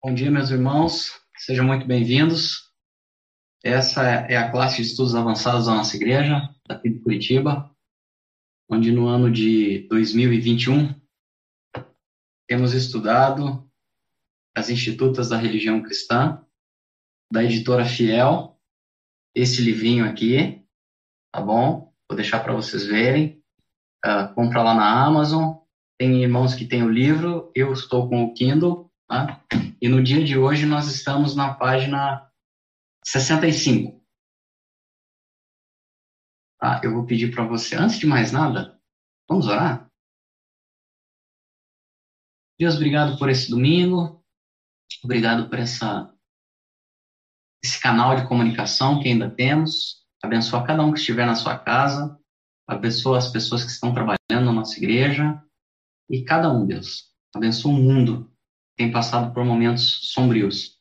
Bom dia, meus irmãos. Sejam muito bem-vindos. Essa é a classe de estudos avançados da nossa igreja, daqui de Curitiba, onde no ano de 2021 temos estudado as Institutas da Religião Cristã, da editora Fiel, esse livrinho aqui, tá bom? Vou deixar para vocês verem. Uh, compra lá na Amazon. Tem irmãos que têm o livro, eu estou com o Kindle Tá? E no dia de hoje nós estamos na página 65. Tá? Eu vou pedir para você, antes de mais nada, vamos orar? Deus, obrigado por esse domingo, obrigado por essa, esse canal de comunicação que ainda temos. Abençoa cada um que estiver na sua casa, abençoa as pessoas que estão trabalhando na nossa igreja e cada um, Deus. Abençoa o mundo tem passado por momentos sombrios.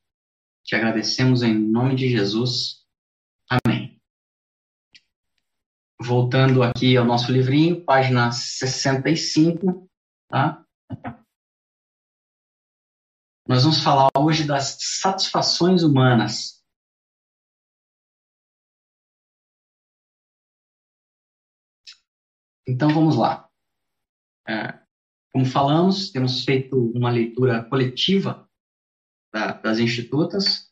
Te agradecemos em nome de Jesus. Amém. Voltando aqui ao nosso livrinho, página 65, tá? Nós vamos falar hoje das satisfações humanas. Então vamos lá. É, como falamos, temos feito uma leitura coletiva da, das institutas.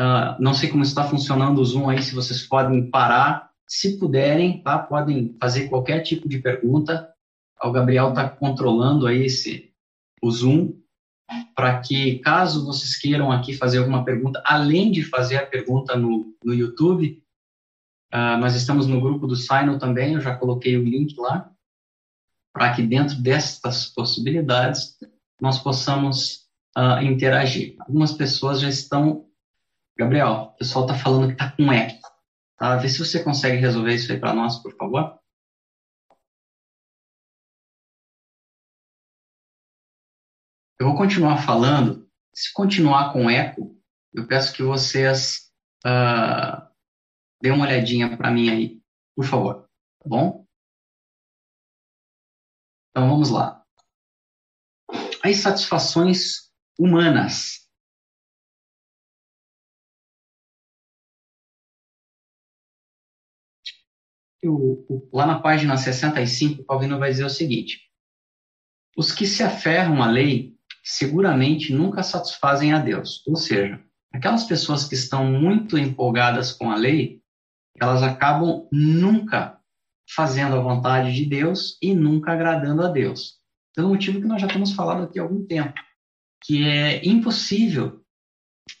Uh, não sei como está funcionando o Zoom aí, se vocês podem parar, se puderem, tá? podem fazer qualquer tipo de pergunta. O Gabriel está controlando aí esse, o Zoom, para que, caso vocês queiram aqui fazer alguma pergunta, além de fazer a pergunta no, no YouTube, uh, nós estamos no grupo do Sino também, eu já coloquei o link lá para que dentro destas possibilidades nós possamos uh, interagir. Algumas pessoas já estão. Gabriel, o pessoal está falando que está com eco. Tá? Vê se você consegue resolver isso aí para nós, por favor. Eu vou continuar falando. Se continuar com eco, eu peço que vocês uh, dêem uma olhadinha para mim aí, por favor. Tá bom? Então vamos lá. As satisfações humanas. Lá na página 65, o Calvino vai dizer o seguinte: os que se aferram à lei seguramente nunca satisfazem a Deus. Ou seja, aquelas pessoas que estão muito empolgadas com a lei, elas acabam nunca fazendo a vontade de Deus e nunca agradando a Deus. Pelo motivo que nós já temos falado aqui há algum tempo, que é impossível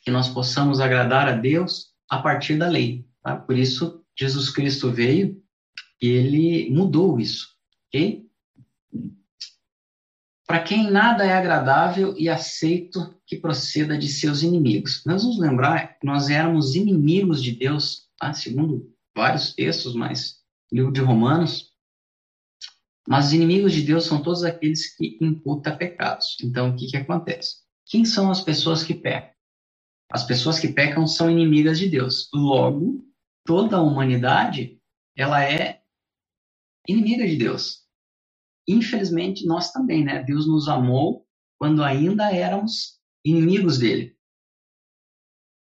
que nós possamos agradar a Deus a partir da lei. Tá? Por isso, Jesus Cristo veio e ele mudou isso. ok? Para quem nada é agradável e aceito que proceda de seus inimigos. Nós vamos lembrar que nós éramos inimigos de Deus, tá? segundo vários textos, mas livro de Romanos, mas os inimigos de Deus são todos aqueles que imputam pecados. Então, o que, que acontece? Quem são as pessoas que pecam? As pessoas que pecam são inimigas de Deus. Logo, toda a humanidade, ela é inimiga de Deus. Infelizmente, nós também, né? Deus nos amou quando ainda éramos inimigos dele.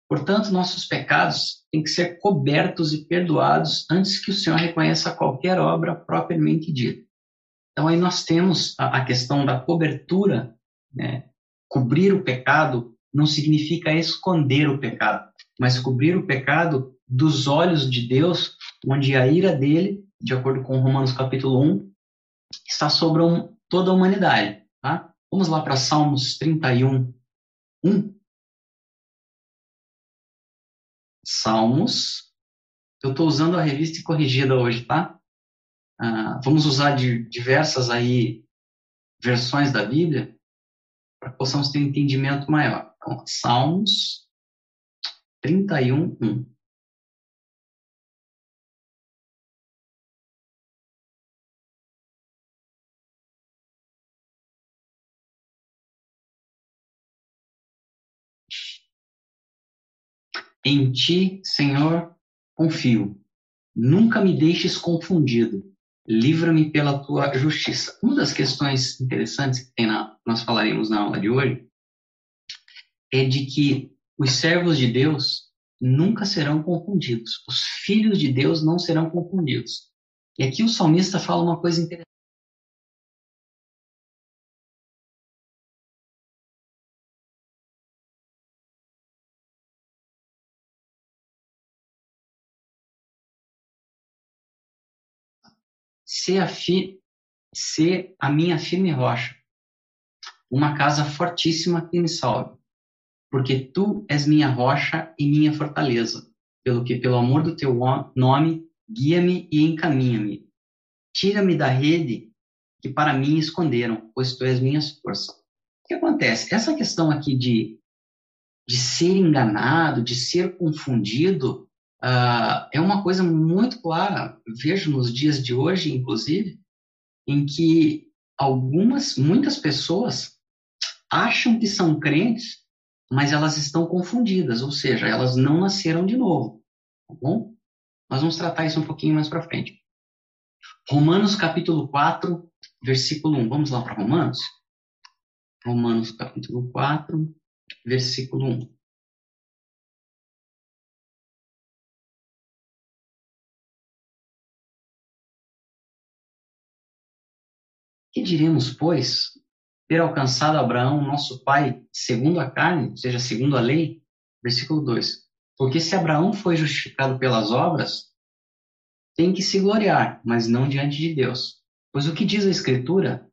Portanto, nossos pecados têm que ser cobertos e perdoados antes que o Senhor reconheça qualquer obra propriamente dita. Então, aí nós temos a, a questão da cobertura, né? Cobrir o pecado não significa esconder o pecado, mas cobrir o pecado dos olhos de Deus, onde a ira dele, de acordo com Romanos capítulo 1, está sobre toda a humanidade. Tá? Vamos lá para Salmos 31, 1. Salmos. Eu estou usando a revista corrigida hoje, tá? Ah, vamos usar de diversas aí versões da Bíblia para que possamos ter um entendimento maior. Então, Salmos 31, 1. Em ti, Senhor, confio. Nunca me deixes confundido. Livra-me pela tua justiça. Uma das questões interessantes que tem na, nós falaremos na aula de hoje é de que os servos de Deus nunca serão confundidos. Os filhos de Deus não serão confundidos. E aqui o salmista fala uma coisa interessante. Ser a, fi, ser a minha firme rocha, uma casa fortíssima que me salve porque tu és minha rocha e minha fortaleza, pelo que, pelo amor do teu nome, guia-me e encaminha-me. Tira-me da rede que para mim esconderam, pois tu és minha força. O que acontece? Essa questão aqui de, de ser enganado, de ser confundido, uh, é uma coisa muito clara. Vejo nos dias de hoje, inclusive, em que algumas, muitas pessoas acham que são crentes mas elas estão confundidas, ou seja, elas não nasceram de novo, tá bom? Nós vamos tratar isso um pouquinho mais para frente. Romanos capítulo 4, versículo 1. Vamos lá para Romanos? Romanos capítulo 4, versículo 1. Que diremos, pois? ter alcançado Abraão, nosso pai, segundo a carne, ou seja, segundo a lei, versículo 2. Porque se Abraão foi justificado pelas obras, tem que se gloriar, mas não diante de Deus. Pois o que diz a Escritura?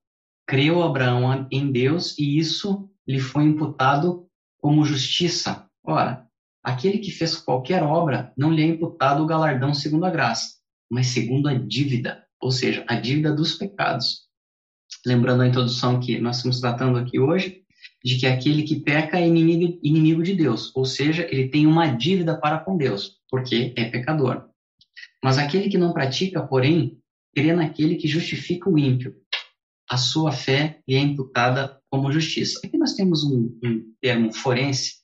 Creu Abraão em Deus e isso lhe foi imputado como justiça. Ora, aquele que fez qualquer obra não lhe é imputado o galardão segundo a graça, mas segundo a dívida, ou seja, a dívida dos pecados lembrando a introdução que nós estamos tratando aqui hoje, de que aquele que peca é inimigo, inimigo de Deus, ou seja, ele tem uma dívida para com Deus, porque é pecador. Mas aquele que não pratica, porém, crê naquele que justifica o ímpio. A sua fé lhe é imputada como justiça. Aqui nós temos um, um termo forense,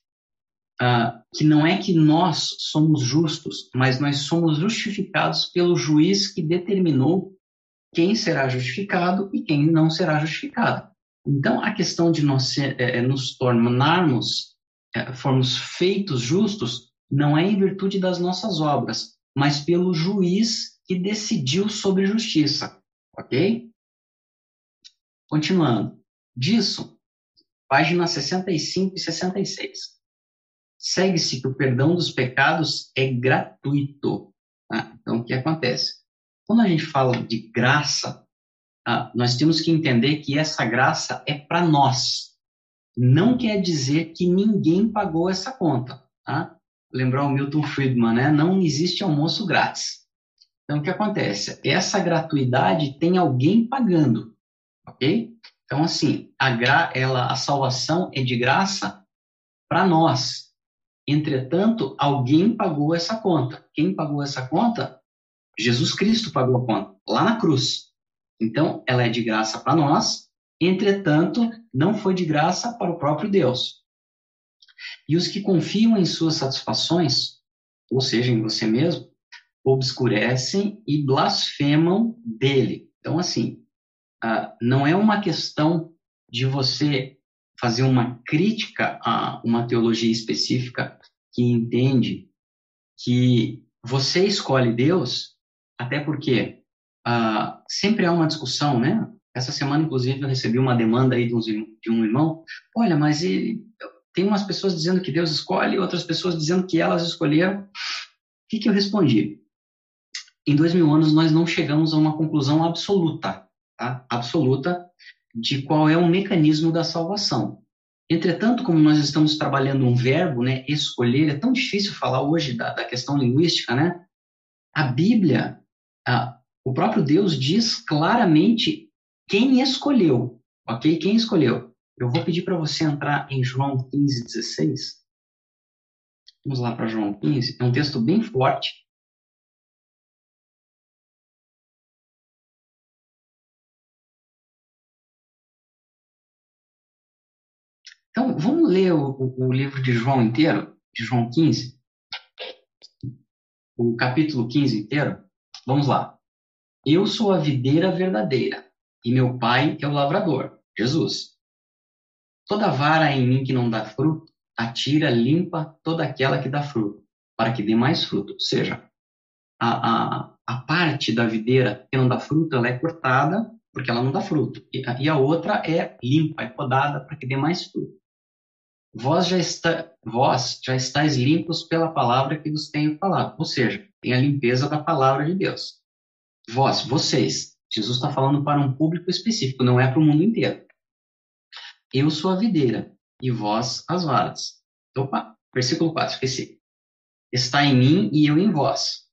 uh, que não é que nós somos justos, mas nós somos justificados pelo juiz que determinou quem será justificado e quem não será justificado. Então, a questão de nós é, é, nos tornarmos, é, formos feitos justos, não é em virtude das nossas obras, mas pelo juiz que decidiu sobre justiça. Ok? Continuando. Disso, página 65 e 66. Segue-se que o perdão dos pecados é gratuito. Tá? Então, o que acontece? Quando a gente fala de graça, ah, nós temos que entender que essa graça é para nós. Não quer dizer que ninguém pagou essa conta. Tá? Lembrar o Milton Friedman, né? Não existe almoço grátis. Então, o que acontece? Essa gratuidade tem alguém pagando, ok? Então, assim, a, gra ela, a salvação é de graça para nós. Entretanto, alguém pagou essa conta. Quem pagou essa conta Jesus Cristo pagou a conta lá na cruz. Então, ela é de graça para nós, entretanto, não foi de graça para o próprio Deus. E os que confiam em suas satisfações, ou seja, em você mesmo, obscurecem e blasfemam dele. Então, assim, uh, não é uma questão de você fazer uma crítica a uma teologia específica que entende que você escolhe Deus até porque uh, sempre há uma discussão, né? Essa semana, inclusive, eu recebi uma demanda aí de um, de um irmão. Olha, mas ele, tem umas pessoas dizendo que Deus escolhe, outras pessoas dizendo que elas escolheram. O que, que eu respondi? Em dois mil anos, nós não chegamos a uma conclusão absoluta, tá? absoluta, de qual é o mecanismo da salvação. Entretanto, como nós estamos trabalhando um verbo, né, escolher, é tão difícil falar hoje da, da questão linguística, né? A Bíblia ah, o próprio Deus diz claramente quem escolheu, ok? Quem escolheu. Eu vou pedir para você entrar em João 15, 16. Vamos lá para João 15. É um texto bem forte. Então, vamos ler o, o, o, livro de João inteiro, de João 15, o capítulo 15 inteiro. Vamos lá. Eu sou a videira verdadeira e meu pai é o lavrador, Jesus. Toda vara em mim que não dá fruto, atira, limpa toda aquela que dá fruto, para que dê mais fruto. Ou seja, a, a, a parte da videira que não dá fruto, ela é cortada porque ela não dá fruto. E, e a outra é limpa, é podada para que dê mais fruto. Vós já, está, vós já estáis limpos pela palavra que vos tenho falado. Ou seja, tem a limpeza da palavra de Deus. Vós, vocês. Jesus está falando para um público específico, não é para o mundo inteiro. Eu sou a videira e vós as varas. Opa, versículo 4, esqueci. Está em mim e eu em vós.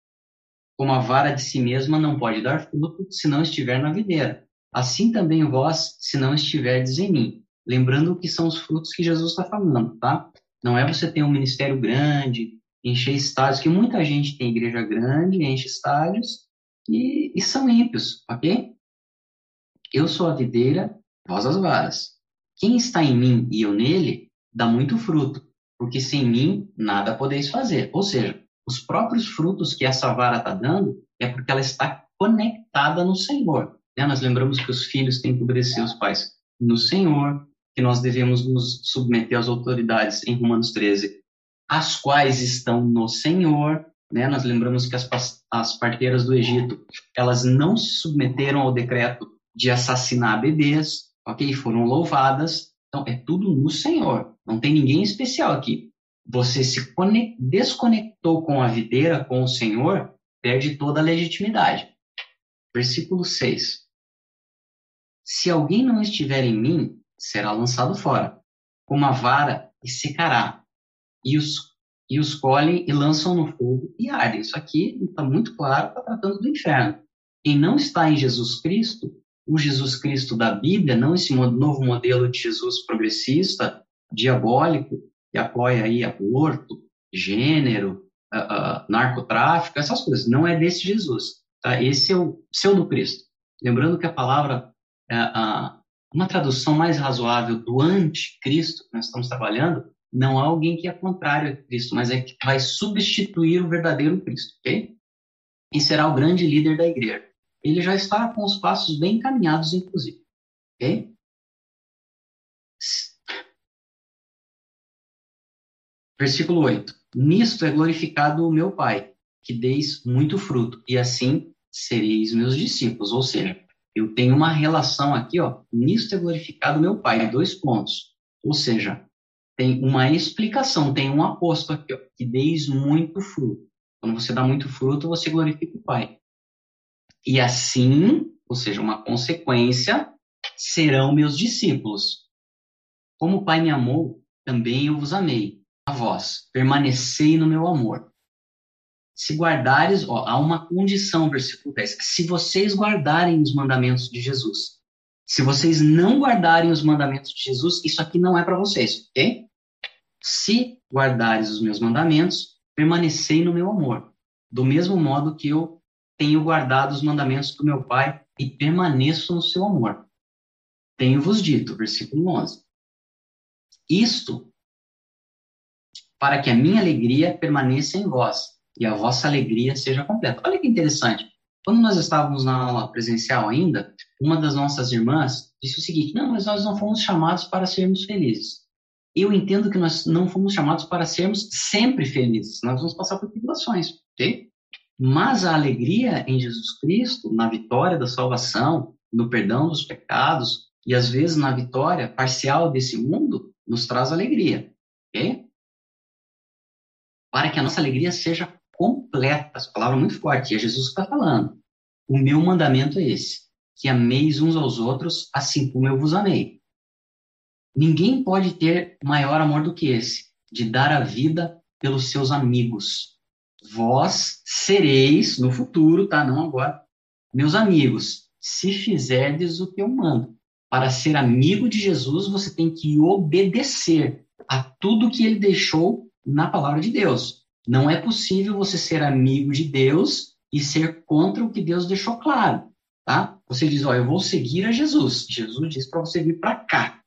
Como a vara de si mesma não pode dar fruto se não estiver na videira. Assim também vós, se não estiverdes em mim. Lembrando que são os frutos que Jesus está falando, tá? Não é você ter um ministério grande, encher estádios, que muita gente tem igreja grande, enche estádios e, e são ímpios, ok? Eu sou a videira, vós as varas. Quem está em mim e eu nele, dá muito fruto, porque sem mim nada podeis fazer. Ou seja, os próprios frutos que essa vara está dando é porque ela está conectada no Senhor. Né? Nós lembramos que os filhos têm que obedecer os pais no Senhor, que nós devemos nos submeter às autoridades em Romanos 13, as quais estão no Senhor. Né? Nós lembramos que as, as parteiras do Egito, elas não se submeteram ao decreto de assassinar bebês, ok? Foram louvadas. Então, é tudo no Senhor. Não tem ninguém especial aqui. Você se desconectou com a videira, com o Senhor, perde toda a legitimidade. Versículo 6. Se alguém não estiver em mim, será lançado fora, como a vara, e secará. E os, e os colhem e lançam no fogo e ardem. Isso aqui está muito claro, está tratando do inferno. Quem não está em Jesus Cristo, o Jesus Cristo da Bíblia, não esse novo modelo de Jesus progressista, diabólico, que apoia aí aborto, gênero, uh, uh, narcotráfico, essas coisas. Não é desse Jesus. Tá? Esse é o seu do Cristo. Lembrando que a palavra é, uma tradução mais razoável do anticristo que nós estamos trabalhando não é alguém que é contrário a Cristo, mas é que vai substituir o verdadeiro Cristo, ok? E será o grande líder da igreja. Ele já está com os passos bem encaminhados, inclusive, ok? Versículo 8. Nisto é glorificado o meu Pai, que deis muito fruto, e assim sereis meus discípulos. Ou seja, eu tenho uma relação aqui, ó, nisto é glorificado meu Pai, dois pontos. Ou seja, tem uma explicação, tem um aposto aqui, ó, que deis muito fruto. Quando você dá muito fruto, você glorifica o Pai. E assim, ou seja, uma consequência, serão meus discípulos. Como o Pai me amou, também eu vos amei. A vós, permanecei no meu amor se guardares, ó, há uma condição, versículo 10, se vocês guardarem os mandamentos de Jesus. Se vocês não guardarem os mandamentos de Jesus, isso aqui não é para vocês, ok? Se guardares os meus mandamentos, permanecei no meu amor, do mesmo modo que eu tenho guardado os mandamentos do meu Pai e permaneço no seu amor. Tenho-vos dito, versículo 11. Isto para que a minha alegria permaneça em vós e a vossa alegria seja completa. Olha que interessante. Quando nós estávamos na aula presencial ainda, uma das nossas irmãs disse o seguinte: não, mas nós não fomos chamados para sermos felizes. Eu entendo que nós não fomos chamados para sermos sempre felizes. Nós vamos passar por tribulações? Mas a alegria em Jesus Cristo, na vitória da salvação, no perdão dos pecados e às vezes na vitória parcial desse mundo, nos traz alegria, ok? Para que a nossa alegria seja completa, essa palavra é muito forte, e é Jesus que está falando. O meu mandamento é esse, que ameis uns aos outros assim como eu vos amei. Ninguém pode ter maior amor do que esse, de dar a vida pelos seus amigos. Vós sereis, no futuro, tá? Não agora, meus amigos, se fizerdes o que eu mando. Para ser amigo de Jesus, você tem que obedecer a tudo que ele deixou na palavra de Deus. Não é possível você ser amigo de Deus e ser contra o que Deus deixou claro, tá? Você diz, ó, eu vou seguir a Jesus. Jesus diz para você vir para cá.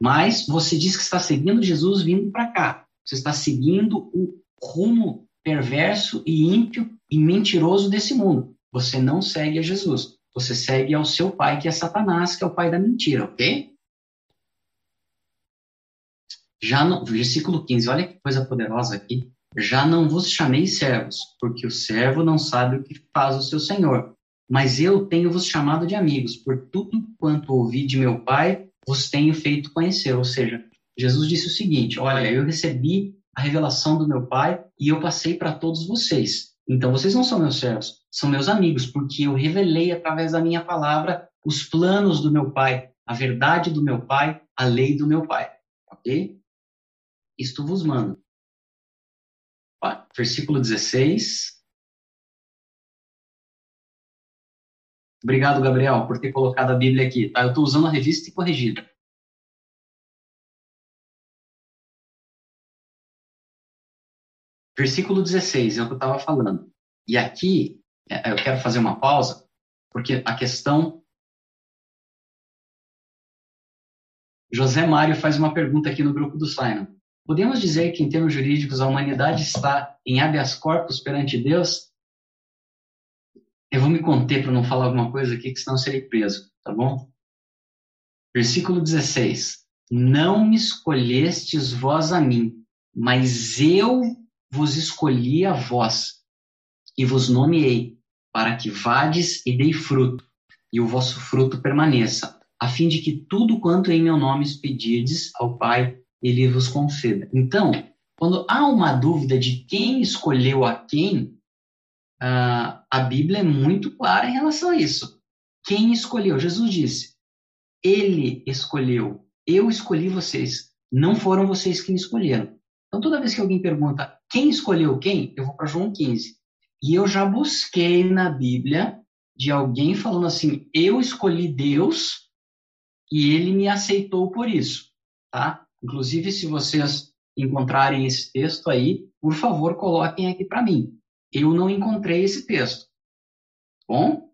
Mas você diz que está seguindo Jesus vindo para cá. Você está seguindo o rumo perverso e ímpio e mentiroso desse mundo. Você não segue a Jesus. Você segue ao seu pai, que é Satanás, que é o pai da mentira, ok? Já no, versículo 15, olha que coisa poderosa aqui. Já não vos chamei servos, porque o servo não sabe o que faz o seu senhor. Mas eu tenho vos chamado de amigos, por tudo quanto ouvi de meu Pai, vos tenho feito conhecer. Ou seja, Jesus disse o seguinte: Olha, eu recebi a revelação do meu Pai e eu passei para todos vocês. Então vocês não são meus servos, são meus amigos, porque eu revelei através da minha palavra os planos do meu Pai, a verdade do meu Pai, a lei do meu Pai. Ok? Isto vos mando versículo 16. Obrigado, Gabriel, por ter colocado a Bíblia aqui. Tá? Eu estou usando a revista e corrigida. Versículo 16 é o que eu estava falando. E aqui é, eu quero fazer uma pausa, porque a questão. José Mário faz uma pergunta aqui no grupo do Simon. Podemos dizer que, em termos jurídicos, a humanidade está em habeas corpus perante Deus? Eu vou me conter para não falar alguma coisa aqui, que senão serei preso, tá bom? Versículo 16. Não me escolhestes vós a mim, mas eu vos escolhi a vós, e vos nomeei, para que vades e dei fruto, e o vosso fruto permaneça, a fim de que tudo quanto em meu nome pedirdes ao Pai, ele vos conceda. Então, quando há uma dúvida de quem escolheu a quem, a Bíblia é muito clara em relação a isso. Quem escolheu? Jesus disse: Ele escolheu, eu escolhi vocês, não foram vocês que me escolheram. Então, toda vez que alguém pergunta quem escolheu quem, eu vou para João 15. E eu já busquei na Bíblia de alguém falando assim: eu escolhi Deus e ele me aceitou por isso, tá? Inclusive, se vocês encontrarem esse texto aí, por favor, coloquem aqui para mim. Eu não encontrei esse texto. Bom?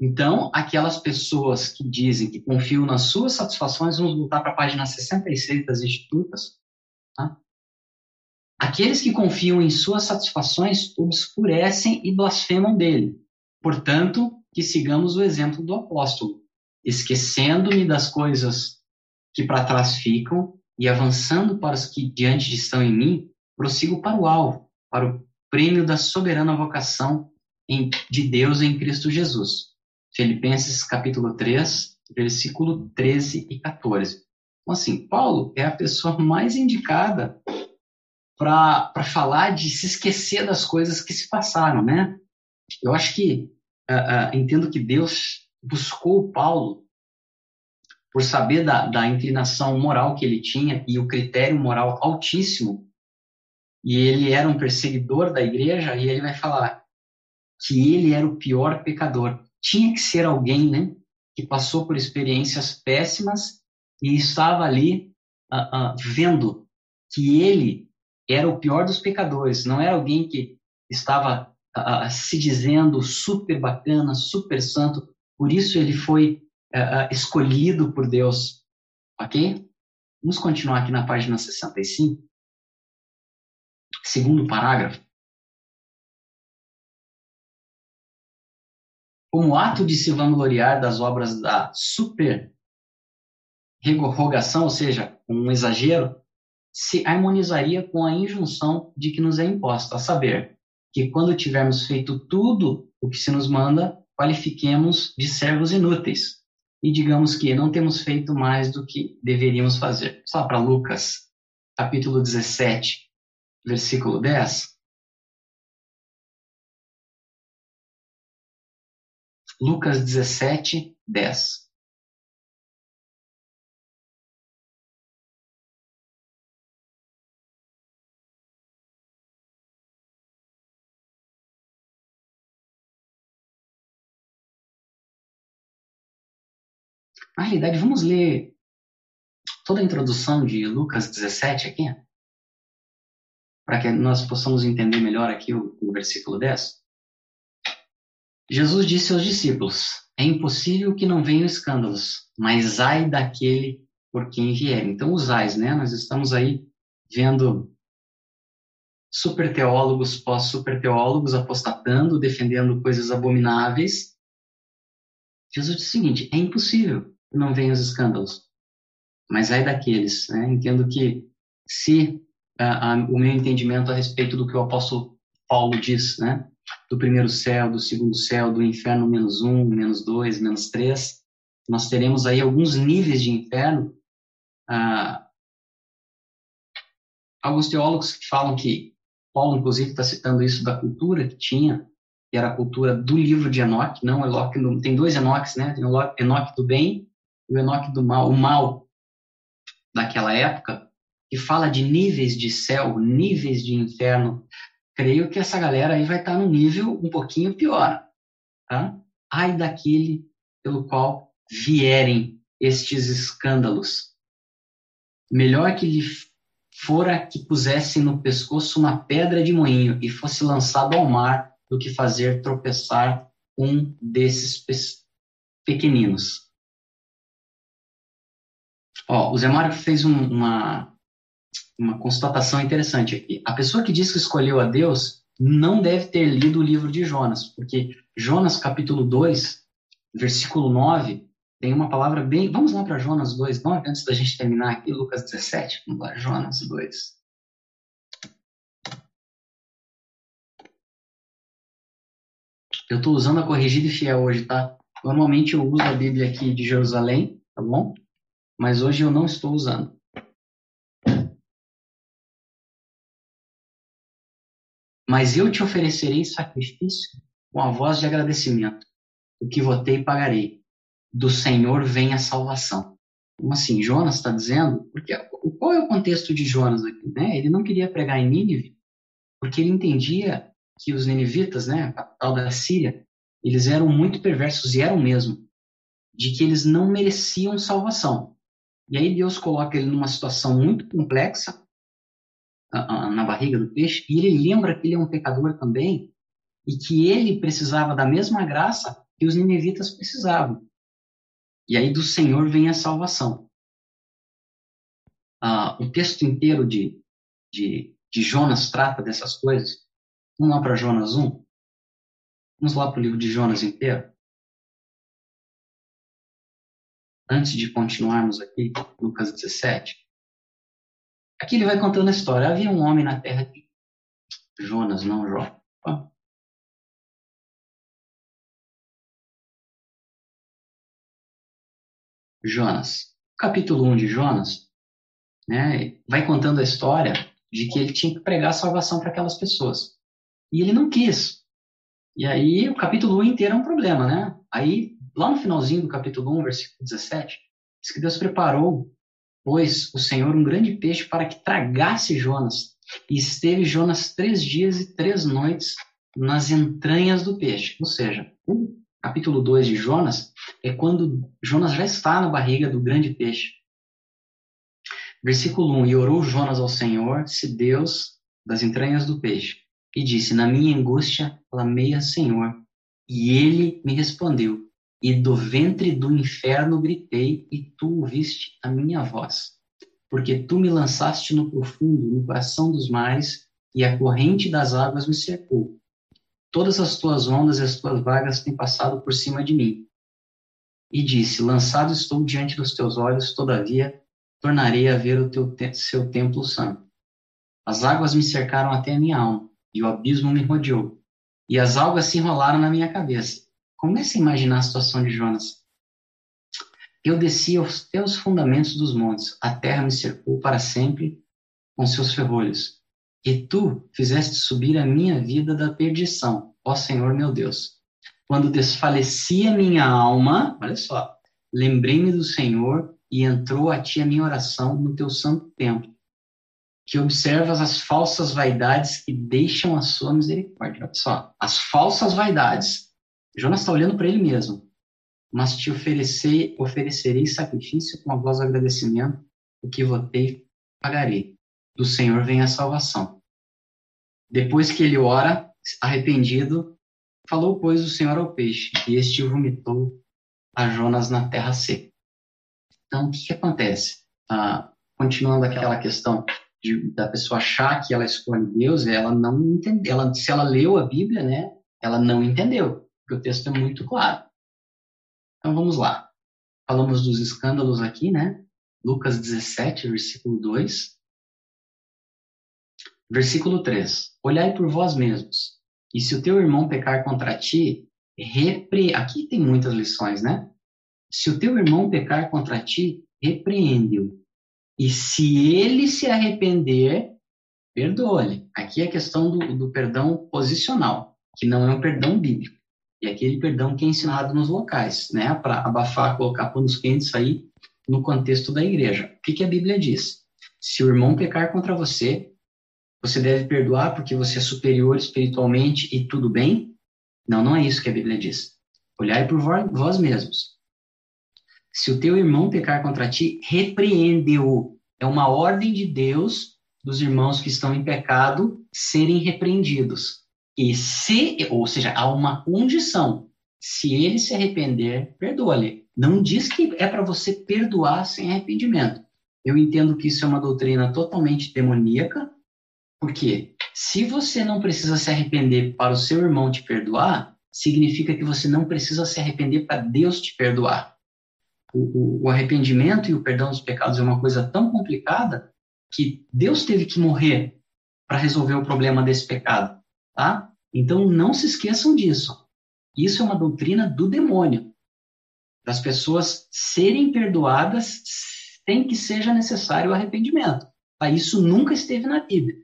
Então, aquelas pessoas que dizem que confiam nas suas satisfações, vamos voltar para a página 66 das Institutas. Tá? Aqueles que confiam em suas satisfações obscurecem e blasfemam dele. Portanto, que sigamos o exemplo do apóstolo, esquecendo-me das coisas que para trás ficam e avançando para os que diante estão em mim, prossigo para o alvo, para o prêmio da soberana vocação em, de Deus em Cristo Jesus. Filipenses capítulo 3, versículo 13 e 14. Então, assim, Paulo é a pessoa mais indicada para falar de se esquecer das coisas que se passaram, né? Eu acho que, uh, uh, entendo que Deus buscou Paulo por saber da, da inclinação moral que ele tinha e o critério moral altíssimo, e ele era um perseguidor da igreja, e ele vai falar que ele era o pior pecador. Tinha que ser alguém, né, que passou por experiências péssimas e estava ali uh, uh, vendo que ele era o pior dos pecadores, não era alguém que estava uh, se dizendo super bacana, super santo, por isso ele foi escolhido por Deus. Ok? Vamos continuar aqui na página 65. Segundo parágrafo. Como ato de se vangloriar das obras da super rerogação, ou seja, um exagero, se harmonizaria com a injunção de que nos é imposta, a saber, que quando tivermos feito tudo o que se nos manda, qualifiquemos de servos inúteis, e digamos que não temos feito mais do que deveríamos fazer. Só para Lucas, capítulo 17, versículo 10. Lucas 17, 10. Na realidade, vamos ler toda a introdução de Lucas 17 aqui, para que nós possamos entender melhor aqui o, o versículo 10. Jesus disse aos discípulos: É impossível que não venham escândalos, mas ai daquele por quem vier. Então, os ais, né? Nós estamos aí vendo super teólogos, pós-super teólogos apostatando, defendendo coisas abomináveis. Jesus disse o seguinte: é impossível não venham os escândalos. mas aí daqueles, né? Entendo que se o meu entendimento a respeito do que o apóstolo Paulo diz, né? Do primeiro céu, do segundo céu, do inferno menos um, menos dois, menos três, nós teremos aí alguns níveis de inferno. Ah, alguns teólogos falam que Paulo, inclusive, está citando isso da cultura que tinha, que era a cultura do livro de Enoque, não Enoque, tem dois Enoques, né? Tem o Enoque do bem e o Enoque do mal. O mal daquela época, que fala de níveis de céu, níveis de inferno. Creio que essa galera aí vai estar tá num nível um pouquinho pior, tá? Ai daquele pelo qual vierem estes escândalos. Melhor que lhe fora que pusesse no pescoço uma pedra de moinho e fosse lançado ao mar do que fazer tropeçar um desses pequeninos. Ó, o Zé Mário fez um, uma, uma constatação interessante aqui. A pessoa que diz que escolheu a Deus não deve ter lido o livro de Jonas, porque Jonas capítulo 2, versículo 9, tem uma palavra bem. Vamos lá para Jonas 2, 9, antes da gente terminar aqui, Lucas 17. Vamos lá, Jonas 2. Eu estou usando a corrigida e fiel hoje, tá? Normalmente eu uso a Bíblia aqui de Jerusalém, tá bom? Mas hoje eu não estou usando. Mas eu te oferecerei sacrifício com a voz de agradecimento. O que votei pagarei. Do Senhor vem a salvação. Como assim? Jonas está dizendo? Porque qual é o contexto de Jonas aqui? Né? Ele não queria pregar em Nínive porque ele entendia que os ninivitas, né, a capital da Síria, eles eram muito perversos e eram mesmo, de que eles não mereciam salvação. E aí Deus coloca ele numa situação muito complexa na barriga do peixe, e ele lembra que ele é um pecador também, e que ele precisava da mesma graça que os ninivitas precisavam. E aí do Senhor vem a salvação. Ah, o texto inteiro de, de, de Jonas trata dessas coisas. Vamos lá para Jonas 1? Vamos lá para o livro de Jonas inteiro? Antes de continuarmos aqui, Lucas 17. Aqui ele vai contando a história. Havia um homem na terra de Jonas, não Jó. Jonas. Capítulo 1 de Jonas né, vai contando a história de que ele tinha que pregar salvação para aquelas pessoas. E ele não quis. E aí o capítulo 1 inteiro é um problema, né? Aí, lá no finalzinho do capítulo 1, versículo 17, diz que Deus preparou, pois, o Senhor um grande peixe para que tragasse Jonas. E esteve Jonas três dias e três noites nas entranhas do peixe. Ou seja, o capítulo 2 de Jonas é quando Jonas já está na barriga do grande peixe. Versículo 1: E orou Jonas ao Senhor, se Deus, das entranhas do peixe e disse: Na minha angústia clamei a Senhor, e ele me respondeu. E do ventre do inferno gritei, e tu ouviste a minha voz. Porque tu me lançaste no profundo, no coração dos mares, e a corrente das águas me cercou. Todas as tuas ondas e as tuas vagas têm passado por cima de mim. E disse: Lançado estou diante dos teus olhos, todavia tornarei a ver o teu seu templo santo. As águas me cercaram até a minha alma e o abismo me rodeou, e as algas se enrolaram na minha cabeça. Comece a imaginar a situação de Jonas. Eu desci aos teus fundamentos dos montes, a terra me cercou para sempre com seus ferrolhos. E tu fizeste subir a minha vida da perdição, ó Senhor meu Deus. Quando desfalecia minha alma, olha só, lembrei-me do Senhor e entrou a ti a minha oração no teu santo templo que observas as falsas vaidades que deixam a sua misericórdia. Olha só, as falsas vaidades. Jonas está olhando para ele mesmo. Mas te oferecer, oferecerei sacrifício com a voz de agradecimento, o que votei, pagarei. Do Senhor vem a salvação. Depois que ele ora, arrependido, falou, pois, o Senhor ao peixe, e este vomitou a Jonas na terra seca. Então, o que, que acontece? Ah, continuando aquela questão de, da pessoa achar que ela escolhe Deus, ela não entendeu. Ela, se ela leu a Bíblia, né, ela não entendeu, porque o texto é muito claro. Então vamos lá. Falamos dos escândalos aqui, né? Lucas 17, versículo 2. Versículo 3. Olhai por vós mesmos, e se o teu irmão pecar contra ti, repre... Aqui tem muitas lições, né? Se o teu irmão pecar contra ti, repreende-o. E se ele se arrepender, perdoa-lhe. Aqui é a questão do, do perdão posicional, que não é um perdão bíblico. E aquele perdão que é ensinado nos locais, né? Para abafar, colocar panos quentes aí no contexto da igreja. O que, que a Bíblia diz? Se o irmão pecar contra você, você deve perdoar porque você é superior espiritualmente e tudo bem? Não, não é isso que a Bíblia diz. Olhai por vós mesmos. Se o teu irmão pecar contra ti, repreende-o. É uma ordem de Deus dos irmãos que estão em pecado serem repreendidos. E se, ou seja, há uma condição. Se ele se arrepender, perdoa-lhe. Não diz que é para você perdoar sem arrependimento. Eu entendo que isso é uma doutrina totalmente demoníaca, porque se você não precisa se arrepender para o seu irmão te perdoar, significa que você não precisa se arrepender para Deus te perdoar. O, o, o, arrependimento e o perdão dos pecados é uma coisa tão complicada que Deus teve que morrer para resolver o problema desse pecado, tá? Então não se esqueçam disso. Isso é uma doutrina do demônio. Das pessoas serem perdoadas sem que seja necessário o arrependimento. Tá? Isso nunca esteve na Bíblia.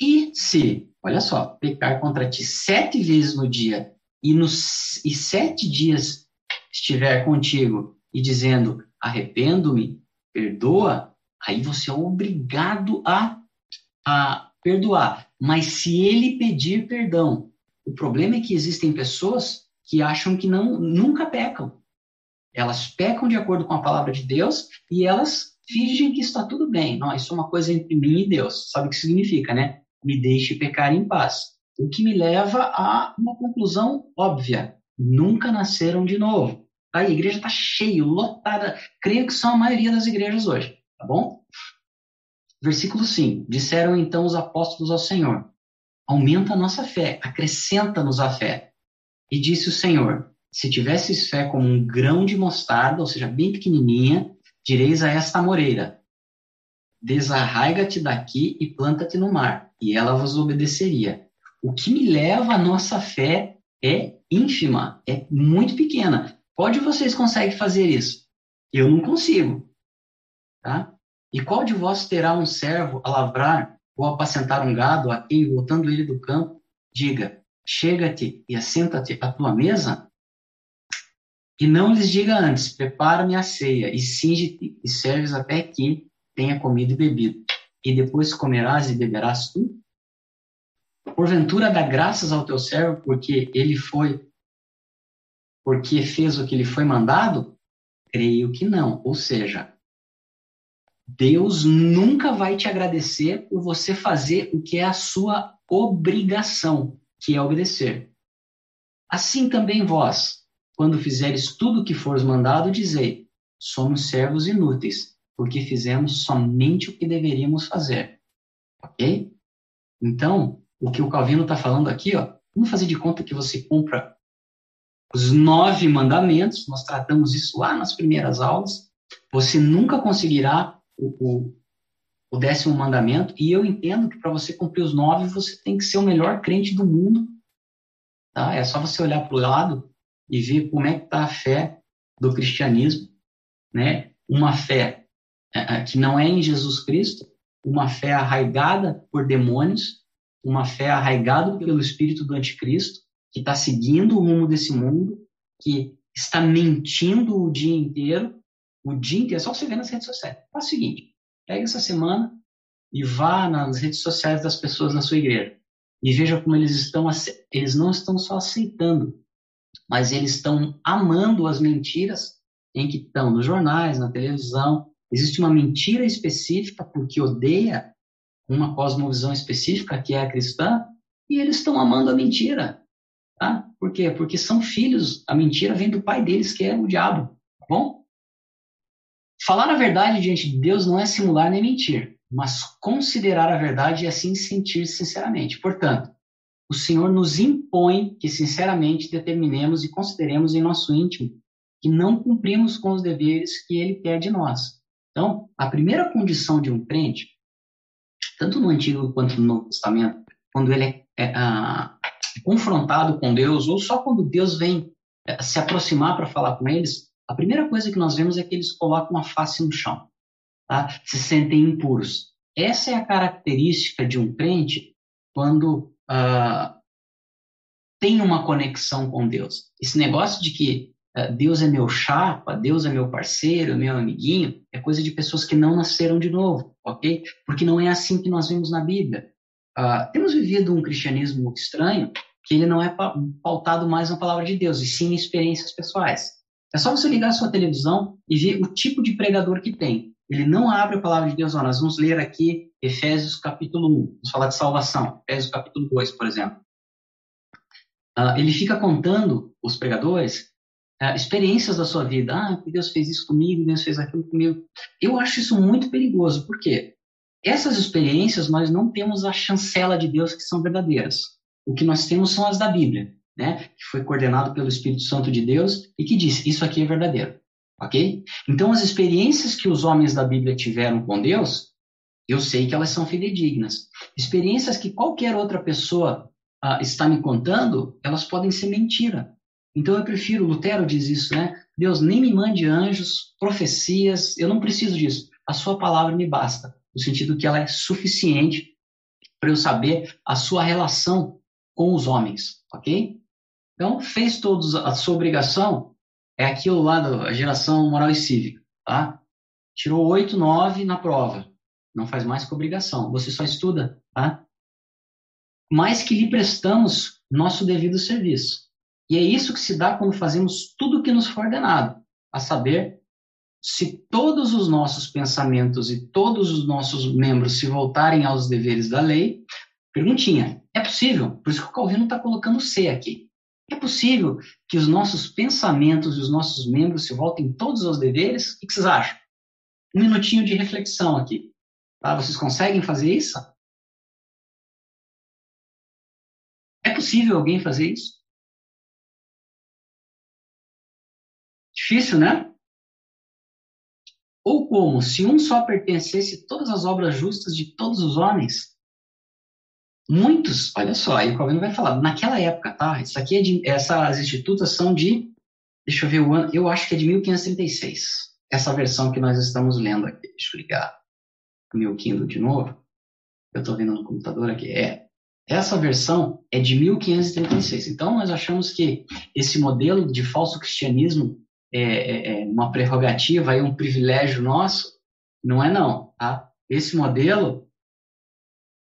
E se, olha só, pecar contra ti sete vezes no dia e, nos, e sete dias estiver contigo e dizendo arrependo-me, perdoa, aí você é obrigado a, a perdoar. Mas se ele pedir perdão, o problema é que existem pessoas que acham que não nunca pecam. Elas pecam de acordo com a palavra de Deus e elas fingem que está tudo bem. Não, isso é uma coisa entre mim e Deus. Sabe o que significa, né? Me deixe pecar em paz. O que me leva a uma conclusão óbvia. Nunca nasceram de novo. A igreja está cheia, lotada. Creio que são a maioria das igrejas hoje, tá bom? Versículo 5. Disseram então os apóstolos ao Senhor: Aumenta a nossa fé, acrescenta-nos a fé. E disse o Senhor: Se tivesses fé como um grão de mostarda, ou seja, bem pequenininha, direis a esta moreira: Desarraiga-te daqui e planta-te no mar, e ela vos obedeceria. O que me leva à nossa fé é ínfima, é muito pequena. Qual de vocês consegue fazer isso? Eu não consigo. Tá? E qual de vós terá um servo a lavrar ou apacentar um gado a quem, voltando ele do campo, diga: Chega-te e assenta-te à tua mesa? E não lhes diga antes: Prepara-me a ceia e cinge-te e serves até que tenha comido e bebido. E depois comerás e beberás tu? Porventura dá graças ao teu servo porque ele foi porque fez o que lhe foi mandado? Creio que não. Ou seja, Deus nunca vai te agradecer por você fazer o que é a sua obrigação, que é obedecer. Assim também vós, quando fizeres tudo o que fores mandado, dizei: somos servos inúteis, porque fizemos somente o que deveríamos fazer. Ok? Então, o que o Calvino está falando aqui, ó, vamos fazer de conta que você compra os nove mandamentos, nós tratamos isso lá nas primeiras aulas. Você nunca conseguirá o, o, décimo mandamento, e eu entendo que para você cumprir os nove, você tem que ser o melhor crente do mundo. Tá? É só você olhar para o lado e ver como é que está a fé do cristianismo. Né? Uma fé é, é, que não é em Jesus Cristo, uma fé arraigada por demônios, uma fé arraigada pelo espírito do anticristo, que está seguindo o rumo desse mundo, que está mentindo o dia inteiro, o dia inteiro, é só você ver nas redes sociais. Faz o seguinte, pega essa semana e vá nas redes sociais das pessoas na sua igreja e veja como eles estão, eles não estão só aceitando, mas eles estão amando as mentiras em que estão nos jornais, na televisão. Existe uma mentira específica porque odeia uma cosmovisão específica que é a cristã e eles estão amando a mentira. Tá? Por quê? Porque são filhos, a mentira vem do pai deles, que é o diabo. Tá bom? Falar a verdade diante de Deus não é simular nem mentir, mas considerar a verdade e assim sentir sinceramente. Portanto, o Senhor nos impõe que sinceramente determinemos e consideremos em nosso íntimo que não cumprimos com os deveres que ele quer de nós. Então, a primeira condição de um crente, tanto no Antigo quanto no Novo Testamento, quando ele é, é ah, confrontado com Deus, ou só quando Deus vem é, se aproximar para falar com eles, a primeira coisa que nós vemos é que eles colocam a face no chão, tá? se sentem impuros. Essa é a característica de um crente quando uh, tem uma conexão com Deus. Esse negócio de que uh, Deus é meu chapa, Deus é meu parceiro, meu amiguinho, é coisa de pessoas que não nasceram de novo, ok? Porque não é assim que nós vemos na Bíblia. Uh, temos vivido um cristianismo estranho, que ele não é pautado mais na palavra de Deus, e sim em experiências pessoais. É só você ligar a sua televisão e ver o tipo de pregador que tem. Ele não abre a palavra de Deus, ó, nós vamos ler aqui Efésios capítulo 1, vamos falar de salvação, Efésios capítulo 2, por exemplo. Uh, ele fica contando, os pregadores, uh, experiências da sua vida. Ah, Deus fez isso comigo, Deus fez aquilo comigo. Eu acho isso muito perigoso, por quê? Essas experiências nós não temos a chancela de Deus que são verdadeiras. O que nós temos são as da Bíblia, né? Que foi coordenado pelo Espírito Santo de Deus e que diz: isso aqui é verdadeiro, ok? Então as experiências que os homens da Bíblia tiveram com Deus, eu sei que elas são fidedignas. Experiências que qualquer outra pessoa uh, está me contando, elas podem ser mentira. Então eu prefiro, Lutero diz isso, né? Deus nem me mande anjos, profecias, eu não preciso disso. A sua palavra me basta, no sentido que ela é suficiente para eu saber a sua relação com os homens, ok? Então, fez todos a sua obrigação, é aquilo lá da geração moral e cívica, tá? Tirou 8, 9 na prova. Não faz mais que obrigação. Você só estuda, tá? mas que lhe prestamos nosso devido serviço. E é isso que se dá quando fazemos tudo o que nos for ordenado, a saber, se todos os nossos pensamentos e todos os nossos membros se voltarem aos deveres da lei, perguntinha, é possível? Por isso que o Calvino está colocando C aqui. É possível que os nossos pensamentos e os nossos membros se voltem todos aos deveres? O que vocês acham? Um minutinho de reflexão aqui. Tá? Vocês conseguem fazer isso? possível alguém fazer isso? Difícil, né? Ou como, se um só pertencesse todas as obras justas de todos os homens, muitos, olha só, aí o Calvino vai falar, naquela época, tá? Isso aqui é de, essas institutas são de, deixa eu ver o ano, eu acho que é de 1536, essa versão que nós estamos lendo aqui. Deixa eu ligar o meu Kindle de novo. Eu estou vendo no computador aqui. É, essa versão é de 1536. Então, nós achamos que esse modelo de falso cristianismo é, é, é uma prerrogativa e um privilégio nosso. Não é não, tá? Esse modelo,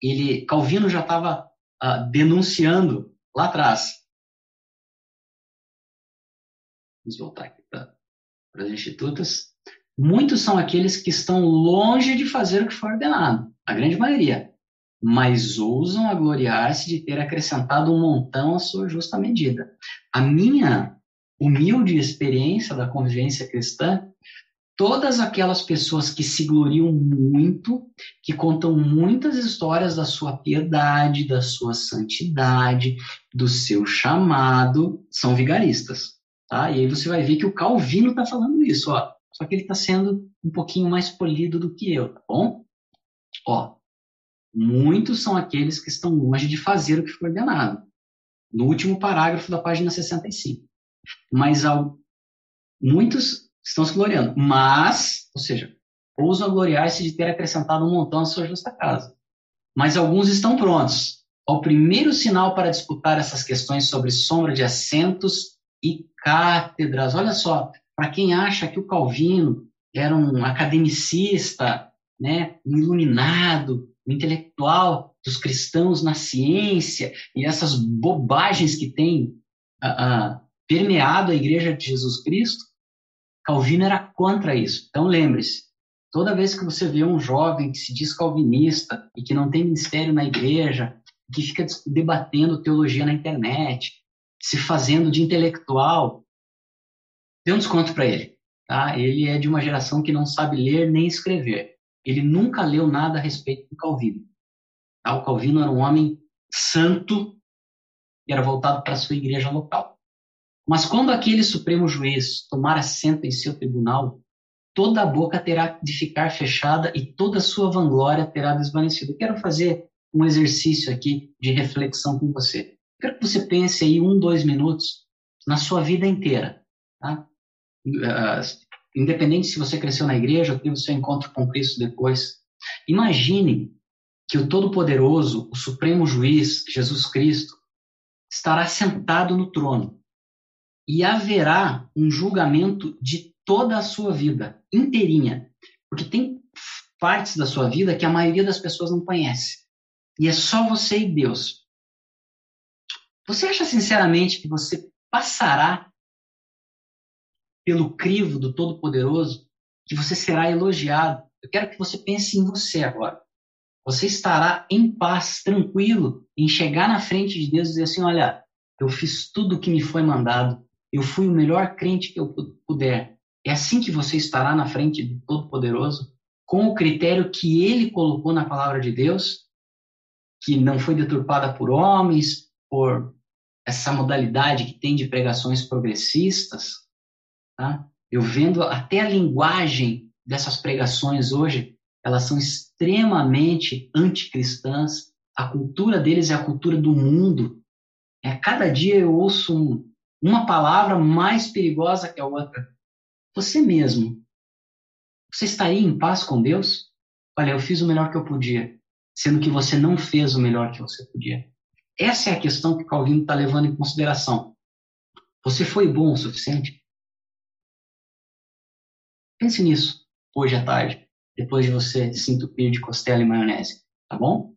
ele Calvino já estava ah, denunciando lá atrás. Vamos voltar aqui para as institutas. Muitos são aqueles que estão longe de fazer o que foi ordenado, a grande maioria mas ousam a gloriar-se de ter acrescentado um montão à sua justa medida. A minha humilde experiência da convivência cristã, todas aquelas pessoas que se gloriam muito, que contam muitas histórias da sua piedade, da sua santidade, do seu chamado, são vigaristas. Tá? E aí você vai ver que o Calvino está falando isso, ó. Só que ele está sendo um pouquinho mais polido do que eu, tá bom? Ó, Muitos são aqueles que estão longe de fazer o que foi ordenado. No último parágrafo da página 65. Mas ao, muitos estão se gloriando. Mas, ou seja, ousam gloriar-se de ter acrescentado um montão à sua justa casa. Mas alguns estão prontos. Ao primeiro sinal para disputar essas questões sobre sombra de assentos e cátedras. Olha só, para quem acha que o Calvino era um academicista, né, um iluminado, o intelectual dos cristãos na ciência e essas bobagens que tem uh, uh, permeado a Igreja de Jesus Cristo, Calvino era contra isso. Então lembre-se, toda vez que você vê um jovem que se diz calvinista e que não tem ministério na igreja, que fica debatendo teologia na internet, se fazendo de intelectual, dê um desconto para ele. Tá? Ele é de uma geração que não sabe ler nem escrever ele nunca leu nada a respeito do Calvino. Tá? O Calvino era um homem santo e era voltado para a sua igreja local. Mas quando aquele supremo juiz tomar assento em seu tribunal, toda a boca terá de ficar fechada e toda a sua vanglória terá desvanecido. Eu quero fazer um exercício aqui de reflexão com você. Eu quero que você pense aí um, dois minutos na sua vida inteira. Tá? Uh, independente se você cresceu na igreja ou teve seu encontro com Cristo depois. Imagine que o Todo-Poderoso, o Supremo Juiz, Jesus Cristo, estará sentado no trono e haverá um julgamento de toda a sua vida, inteirinha. Porque tem partes da sua vida que a maioria das pessoas não conhece. E é só você e Deus. Você acha sinceramente que você passará pelo crivo do Todo-Poderoso, que você será elogiado? Eu quero que você pense em você agora você estará em paz, tranquilo, em chegar na frente de Deus e dizer assim: olha, eu fiz tudo o que me foi mandado, eu fui o melhor crente que eu puder. É assim que você estará na frente do Todo-Poderoso, com o critério que ele colocou na palavra de Deus, que não foi deturpada por homens, por essa modalidade que tem de pregações progressistas. Tá? Eu vendo até a linguagem dessas pregações hoje, elas são extremamente anticristãs. A cultura deles é a cultura do mundo. É, cada dia eu ouço um, uma palavra mais perigosa que a outra. Você mesmo, você estaria em paz com Deus? Olha, eu fiz o melhor que eu podia, sendo que você não fez o melhor que você podia. Essa é a questão que Calvino está levando em consideração. Você foi bom o suficiente? Pense nisso hoje à tarde depois de você se entupir de costela e maionese, tá bom?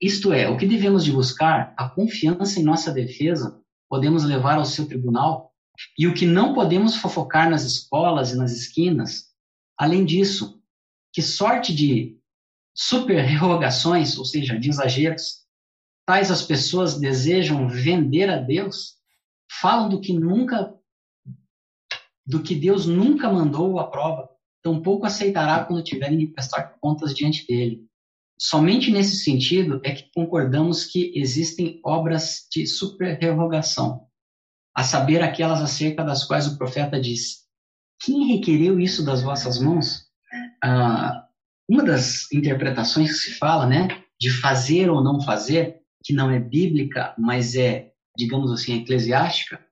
Isto é, o que devemos de buscar, a confiança em nossa defesa, podemos levar ao seu tribunal, e o que não podemos fofocar nas escolas e nas esquinas. Além disso, que sorte de super-rerogações, ou seja, de exageros, tais as pessoas desejam vender a Deus, falam do que nunca do que Deus nunca mandou à prova, tampouco aceitará quando tiverem de prestar contas diante dele. Somente nesse sentido é que concordamos que existem obras de superrevogação, a saber, aquelas acerca das quais o profeta diz: Quem requereu isso das vossas mãos? Ah, uma das interpretações que se fala, né, de fazer ou não fazer, que não é bíblica, mas é, digamos assim, eclesiástica,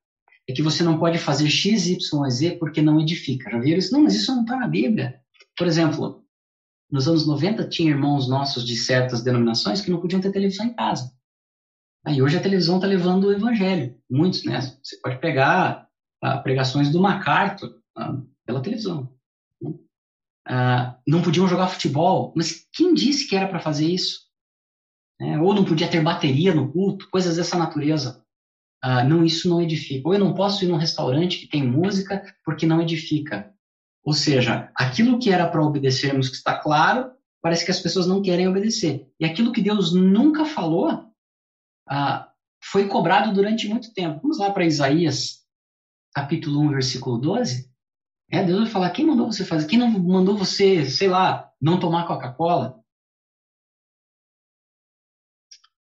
é que você não pode fazer X, Y, Z porque não edifica. Já viram isso? Não, mas isso não está na Bíblia. Por exemplo, nos anos 90 tinha irmãos nossos de certas denominações que não podiam ter televisão em casa. Aí hoje a televisão está levando o evangelho. Muitos, né? Você pode pegar ah, pregações do MacArthur ah, pela televisão. Ah, não podiam jogar futebol, mas quem disse que era para fazer isso? É, ou não podia ter bateria no culto, coisas dessa natureza ah, não, isso não edifica. Ou eu não posso ir num restaurante que tem música porque não edifica. Ou seja, aquilo que era para obedecermos, que está claro, parece que as pessoas não querem obedecer. E aquilo que Deus nunca falou ah, foi cobrado durante muito tempo. Vamos lá para Isaías, capítulo 1, versículo 12. É, Deus vai falar: quem mandou você fazer? Quem não mandou você, sei lá, não tomar Coca-Cola?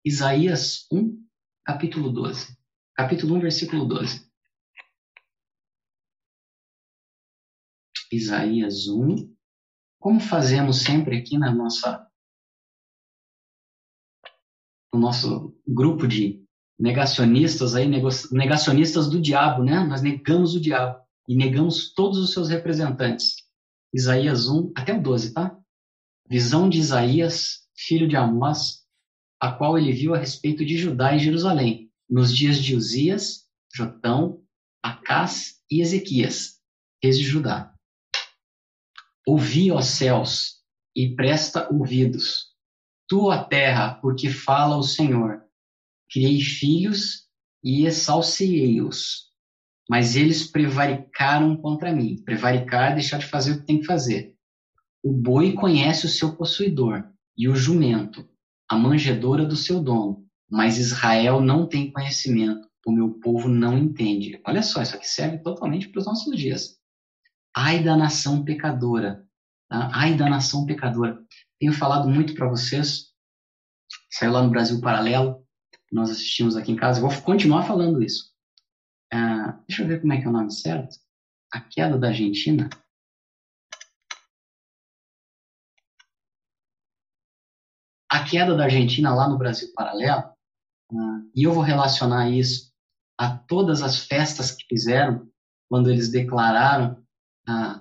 Isaías 1, capítulo 12 capítulo 1, versículo 12. Isaías 1. Como fazemos sempre aqui na nossa no nosso grupo de negacionistas aí, negacionistas do diabo, né? Nós negamos o diabo e negamos todos os seus representantes. Isaías 1 até o 12, tá? Visão de Isaías, filho de Amós, a qual ele viu a respeito de Judá e Jerusalém nos dias de Uzias, Jotão, Acás e Ezequias, reis de Judá. Ouvi, ó céus, e presta ouvidos, tu, a terra, porque fala o Senhor. Criei filhos e exalciei-os, mas eles prevaricaram contra mim. Prevaricar é deixar de fazer o que tem que fazer. O boi conhece o seu possuidor, e o jumento, a manjedora do seu dono mas Israel não tem conhecimento, o meu povo não entende. Olha só, isso aqui serve totalmente para os nossos dias. Ai da nação pecadora. Tá? Ai da nação pecadora. Tenho falado muito para vocês, saiu lá no Brasil Paralelo, nós assistimos aqui em casa. Vou continuar falando isso. Uh, deixa eu ver como é que é o nome certo. A queda da Argentina. A queda da Argentina lá no Brasil Paralelo, uh, e eu vou relacionar isso a todas as festas que fizeram quando eles declararam. Uh,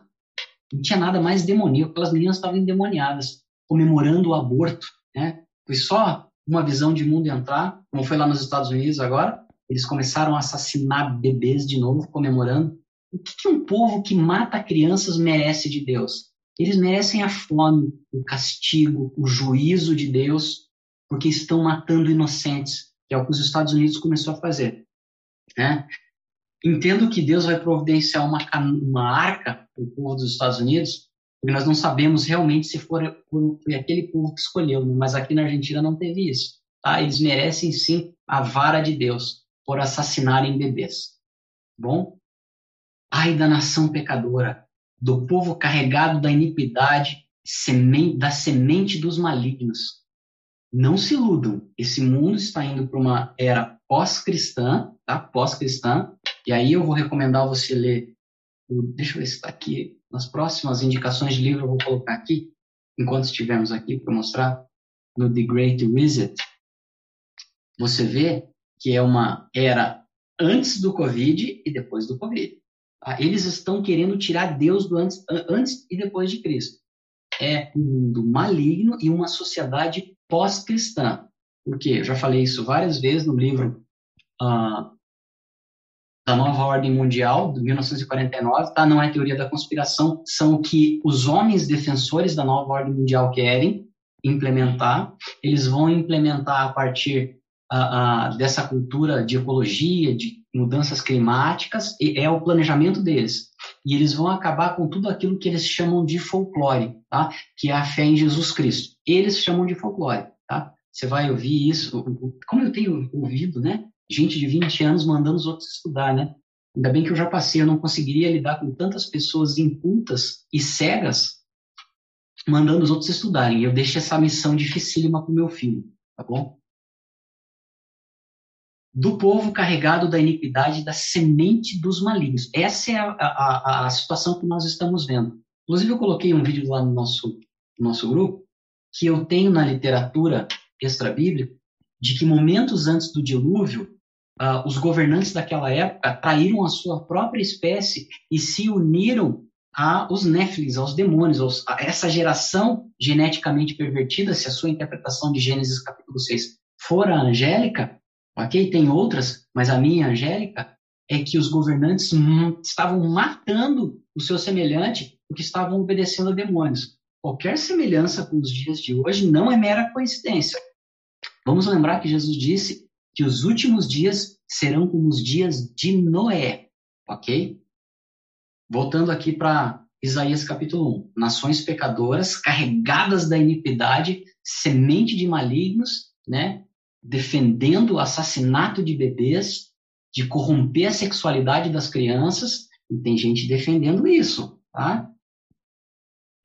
não tinha nada mais demoníaco, aquelas meninas estavam endemoniadas, comemorando o aborto. Né? Foi só uma visão de mundo entrar, como foi lá nos Estados Unidos agora, eles começaram a assassinar bebês de novo, comemorando. O que, que um povo que mata crianças merece de Deus? Eles merecem a fome, o castigo, o juízo de Deus, porque estão matando inocentes, que é o que os Estados Unidos começou a fazer. Né? Entendo que Deus vai providenciar uma, uma arca para o povo dos Estados Unidos, porque nós não sabemos realmente se for, foi aquele povo que escolheu, né? mas aqui na Argentina não teve isso. Tá? Eles merecem sim a vara de Deus por assassinarem bebês. Bom? Ai da nação pecadora, do povo carregado da iniquidade, semente, da semente dos malignos. Não se iludam, esse mundo está indo para uma era pós-cristã, tá? Pós-cristã, e aí eu vou recomendar você ler, deixa eu ver se está aqui, nas próximas indicações de livro eu vou colocar aqui, enquanto estivermos aqui para mostrar, no The Great Reset, você vê que é uma era antes do Covid e depois do Covid. Tá? Eles estão querendo tirar Deus do antes, antes e depois de Cristo. É um mundo maligno e uma sociedade pós-cristã. Por quê? Eu já falei isso várias vezes no livro uh, da Nova Ordem Mundial, de 1949, tá? Não é teoria da conspiração, são o que os homens defensores da Nova Ordem Mundial querem implementar. Eles vão implementar a partir dessa cultura de ecologia, de mudanças climáticas, e é o planejamento deles. E eles vão acabar com tudo aquilo que eles chamam de folclore, tá? que é a fé em Jesus Cristo. Eles chamam de folclore. Tá? Você vai ouvir isso, como eu tenho ouvido, né? Gente de 20 anos mandando os outros estudar, né? Ainda bem que eu já passei, eu não conseguiria lidar com tantas pessoas incultas e cegas mandando os outros estudarem. Eu deixo essa missão dificílima para o meu filho, tá bom? do povo carregado da iniquidade, da semente dos malignos. Essa é a, a, a, situação que nós estamos vendo. Inclusive, eu coloquei um vídeo lá no nosso, no nosso grupo, que eu tenho na literatura extra-bíblica, de que momentos antes do dilúvio, uh, os governantes daquela época traíram a sua própria espécie e se uniram aos néfilis, aos demônios, aos, a essa geração geneticamente pervertida, se a sua interpretação de Gênesis capítulo 6 for a angélica, ok? Tem outras, mas a minha, Angélica, é que os governantes estavam matando o seu semelhante porque estavam obedecendo a demônios. Qualquer semelhança com os dias de hoje não é mera coincidência. Vamos lembrar que Jesus disse que os últimos dias serão como os dias de Noé, ok? Voltando aqui para Isaías capítulo 1. Nações pecadoras, carregadas da iniquidade, semente de malignos, né? defendendo o assassinato de bebês, de corromper a sexualidade das crianças, e tem gente defendendo isso, tá?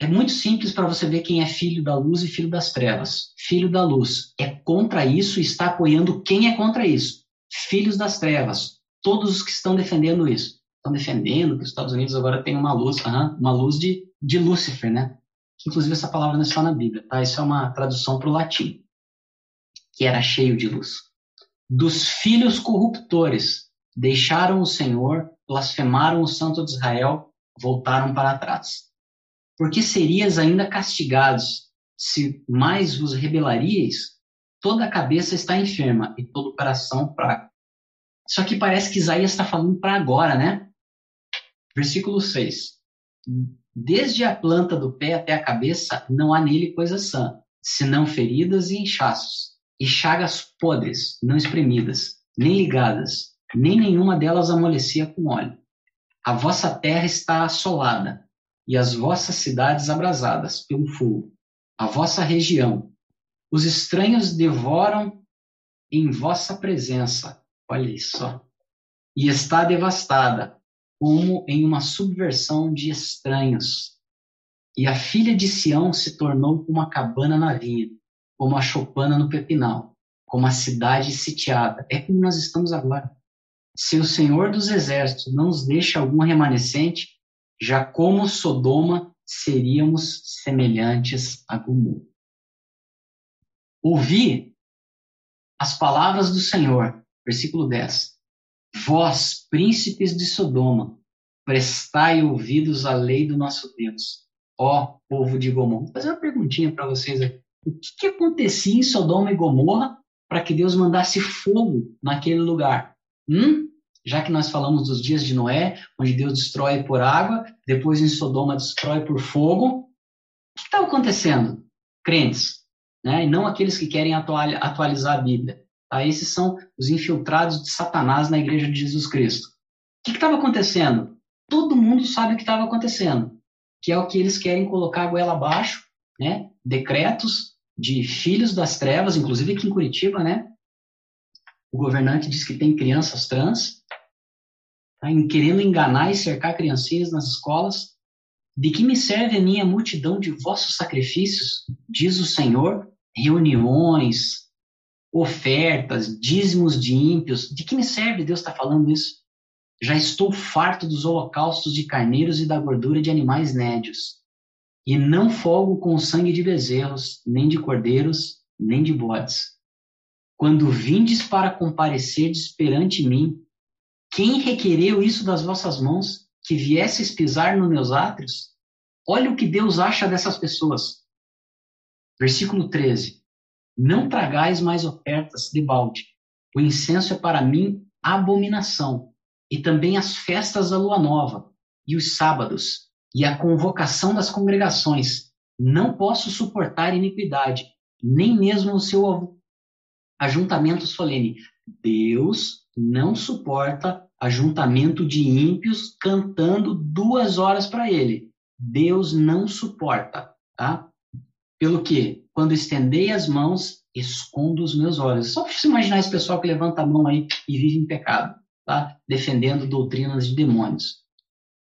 É muito simples para você ver quem é filho da luz e filho das trevas. Filho da luz é contra isso e está apoiando quem é contra isso. Filhos das trevas, todos os que estão defendendo isso. Estão defendendo que os Estados Unidos agora tem uma luz, uma luz de, de Lúcifer, né? Inclusive essa palavra não está na Bíblia, tá? Isso é uma tradução para o latim que era cheio de luz. Dos filhos corruptores, deixaram o Senhor, blasfemaram o Santo de Israel, voltaram para trás. Porque serias ainda castigados se mais vos rebelaríeis? Toda a cabeça está enferma e todo o coração fraco. Só que parece que Isaías está falando para agora, né? Versículo 6. Desde a planta do pé até a cabeça não há nele coisa sã, senão feridas e inchaços e chagas podres, não espremidas, nem ligadas, nem nenhuma delas amolecia com óleo. A vossa terra está assolada, e as vossas cidades abrasadas pelo fogo. A vossa região. Os estranhos devoram em vossa presença. Olha isso. E está devastada, como em uma subversão de estranhos. E a filha de Sião se tornou como uma cabana na vinha como a chopana no pepinal. como a cidade sitiada. É como nós estamos agora. Se o Senhor dos Exércitos não nos deixa algum remanescente, já como Sodoma seríamos semelhantes a Gomorra. Ouvi as palavras do Senhor, versículo 10. Vós, príncipes de Sodoma, prestai ouvidos à lei do nosso Deus, ó povo de Gomorra. Vou fazer uma perguntinha para vocês aqui. O que, que acontecia em Sodoma e Gomorra para que Deus mandasse fogo naquele lugar? Hum? Já que nós falamos dos dias de Noé, onde Deus destrói por água, depois em Sodoma destrói por fogo. O que está acontecendo? Crentes, né? e não aqueles que querem atualizar a Bíblia. Tá? Esses são os infiltrados de Satanás na igreja de Jesus Cristo. O que estava acontecendo? Todo mundo sabe o que estava acontecendo, que é o que eles querem colocar a goela abaixo, né? decretos de filhos das trevas, inclusive aqui em Curitiba, né? O governante diz que tem crianças trans, tá? querendo enganar e cercar criancinhas nas escolas. De que me serve a minha multidão de vossos sacrifícios, diz o Senhor, reuniões, ofertas, dízimos de ímpios. De que me serve Deus está falando isso? Já estou farto dos holocaustos de carneiros e da gordura de animais nédios. E não folgo com o sangue de bezerros, nem de cordeiros, nem de bodes. Quando vindes para comparecerdes perante mim, quem requereu isso das vossas mãos, que viesses pisar nos meus átrios? Olha o que Deus acha dessas pessoas. Versículo 13. Não tragais mais ofertas de balde. O incenso é para mim abominação. E também as festas da lua nova, e os sábados, e a convocação das congregações. Não posso suportar iniquidade, nem mesmo o seu ajuntamento solene. Deus não suporta ajuntamento de ímpios cantando duas horas para ele. Deus não suporta, tá? Pelo que, quando estendei as mãos, escondo os meus olhos. Só para você imaginar esse pessoal que levanta a mão aí e vive em pecado, tá? Defendendo doutrinas de demônios.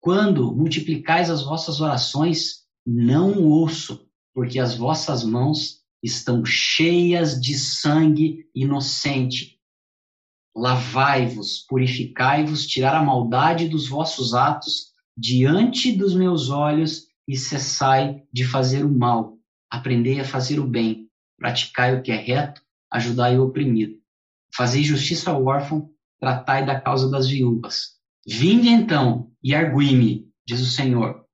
Quando multiplicais as vossas orações, não ouço, porque as vossas mãos estão cheias de sangue inocente. Lavai-vos, purificai-vos, tirar a maldade dos vossos atos diante dos meus olhos e cessai de fazer o mal. Aprendei a fazer o bem, praticai o que é reto, ajudai o oprimido. Fazei justiça ao órfão, tratai da causa das viúvas. Vinde então e argui-me, diz o Senhor,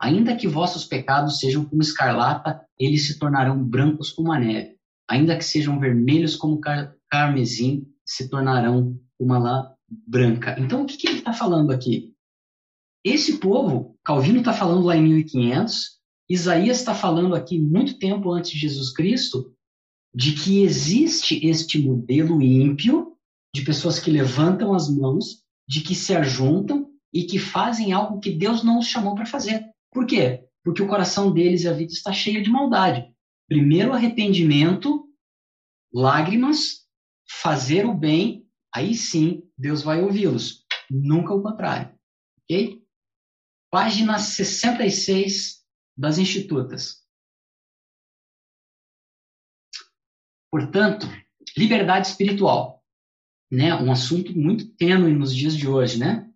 Ainda que vossos pecados sejam como escarlata, eles se tornarão brancos como a neve. Ainda que sejam vermelhos como car carmesim, se tornarão uma lã branca. Então, o que, que ele está falando aqui? Esse povo, Calvino está falando lá em 1500, Isaías está falando aqui muito tempo antes de Jesus Cristo, de que existe este modelo ímpio de pessoas que levantam as mãos, de que se ajuntam e que fazem algo que Deus não os chamou para fazer. Por quê? Porque o coração deles e a vida está cheia de maldade. Primeiro arrependimento, lágrimas, fazer o bem, aí sim Deus vai ouvi-los. Nunca o contrário. Ok? Página 66 das Institutas. Portanto, liberdade espiritual, né? Um assunto muito tênue nos dias de hoje, né?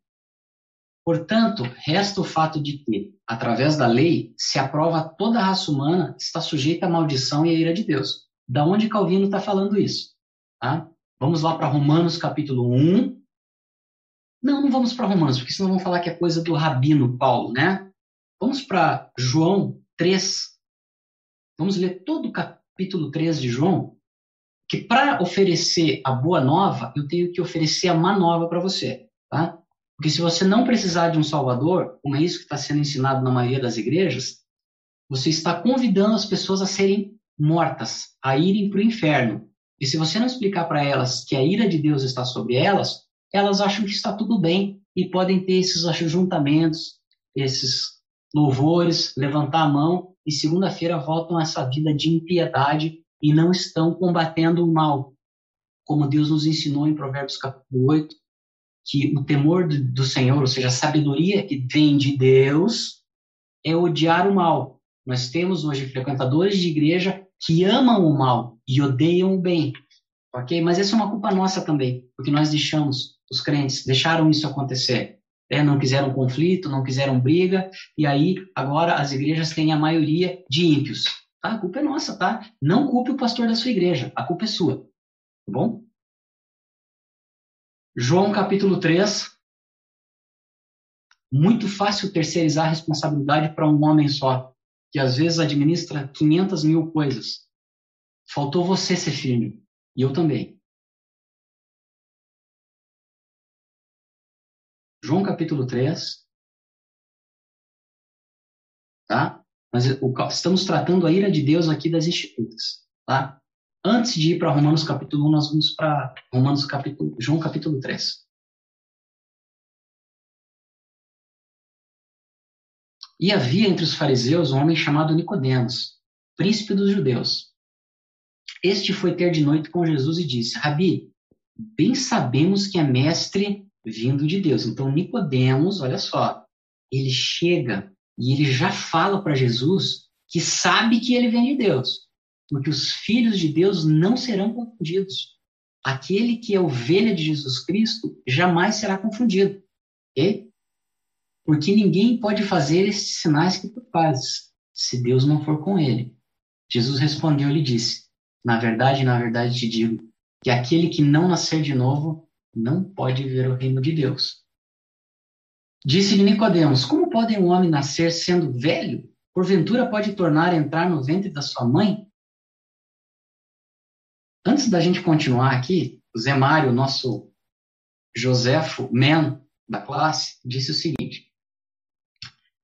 Portanto, resta o fato de que, através da lei, se aprova toda a raça humana está sujeita à maldição e à ira de Deus. Da onde Calvino está falando isso? Tá? Vamos lá para Romanos capítulo 1. Não, não vamos para Romanos, porque senão vão falar que é coisa do rabino Paulo, né? Vamos para João 3. Vamos ler todo o capítulo 3 de João, que para oferecer a boa nova, eu tenho que oferecer a má nova para você, tá? Porque se você não precisar de um Salvador, como é isso que está sendo ensinado na maioria das igrejas, você está convidando as pessoas a serem mortas, a irem para o inferno. E se você não explicar para elas que a ira de Deus está sobre elas, elas acham que está tudo bem e podem ter esses ajuntamentos, esses louvores, levantar a mão e segunda-feira voltam a essa vida de impiedade e não estão combatendo o mal, como Deus nos ensinou em Provérbios capítulo 8, que o temor do, Senhor, ou seja, a sabedoria que vem de Deus, é odiar o mal. Nós temos hoje frequentadores de igreja que amam o mal e odeiam o bem. Ok? Mas essa é uma culpa nossa também, porque nós deixamos, os crentes deixaram isso acontecer. Né? Não quiseram conflito, não quiseram briga, e aí agora as igrejas têm a maioria de ímpios. Tá? A culpa é nossa, tá? Não culpe o pastor da sua igreja, a culpa é sua. Tá bom? João capítulo 3. Muito fácil terceirizar a responsabilidade para um homem só, que às vezes administra 500 mil coisas. Faltou você ser firme. E eu também. João capítulo 3. Tá? Mas estamos tratando a ira de Deus aqui das institutas. Tá? Antes de ir para Romanos capítulo 1, nós vamos para Romanos capítulo, João capítulo 3. E havia entre os fariseus um homem chamado Nicodemos, príncipe dos judeus. Este foi ter de noite com Jesus e disse: Rabi, bem sabemos que é mestre vindo de Deus. Então Nicodemos, olha só, ele chega e ele já fala para Jesus que sabe que ele vem de Deus, porque os filhos de Deus não serão confundidos. Aquele que é ovelha de Jesus Cristo jamais será confundido. Okay? Porque ninguém pode fazer esses sinais que tu fazes, se Deus não for com ele. Jesus respondeu e disse: na verdade, na verdade te digo que aquele que não nascer de novo não pode ver o reino de Deus. Disse-lhe Nicodemos: Como pode um homem nascer sendo velho? Porventura pode tornar a entrar no ventre da sua mãe? Antes da gente continuar aqui, o Zé Mário, nosso Joséfo Man da classe, disse o seguinte: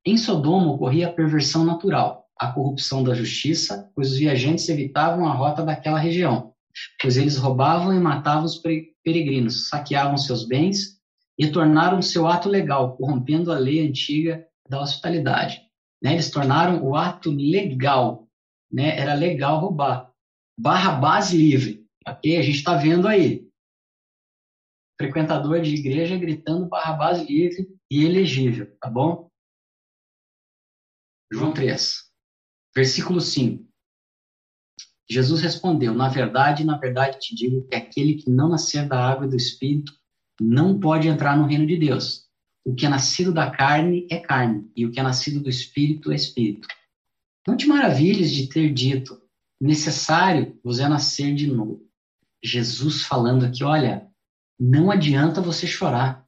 Em Sodoma ocorria a perversão natural a corrupção da justiça, pois os viajantes evitavam a rota daquela região, pois eles roubavam e matavam os peregrinos, saqueavam seus bens e tornaram seu ato legal, corrompendo a lei antiga da hospitalidade. Né? Eles tornaram o ato legal, né? era legal roubar. Barra base livre, ok? A gente está vendo aí. Frequentador de igreja gritando barra base livre e elegível, tá bom? João 3. Versículo 5. Jesus respondeu: Na verdade, na verdade te digo que aquele que não nascer da água e do espírito não pode entrar no reino de Deus. O que é nascido da carne é carne, e o que é nascido do espírito é espírito. Não te maravilhes de ter dito: necessário vos é nascer de novo. Jesus falando aqui: olha, não adianta você chorar,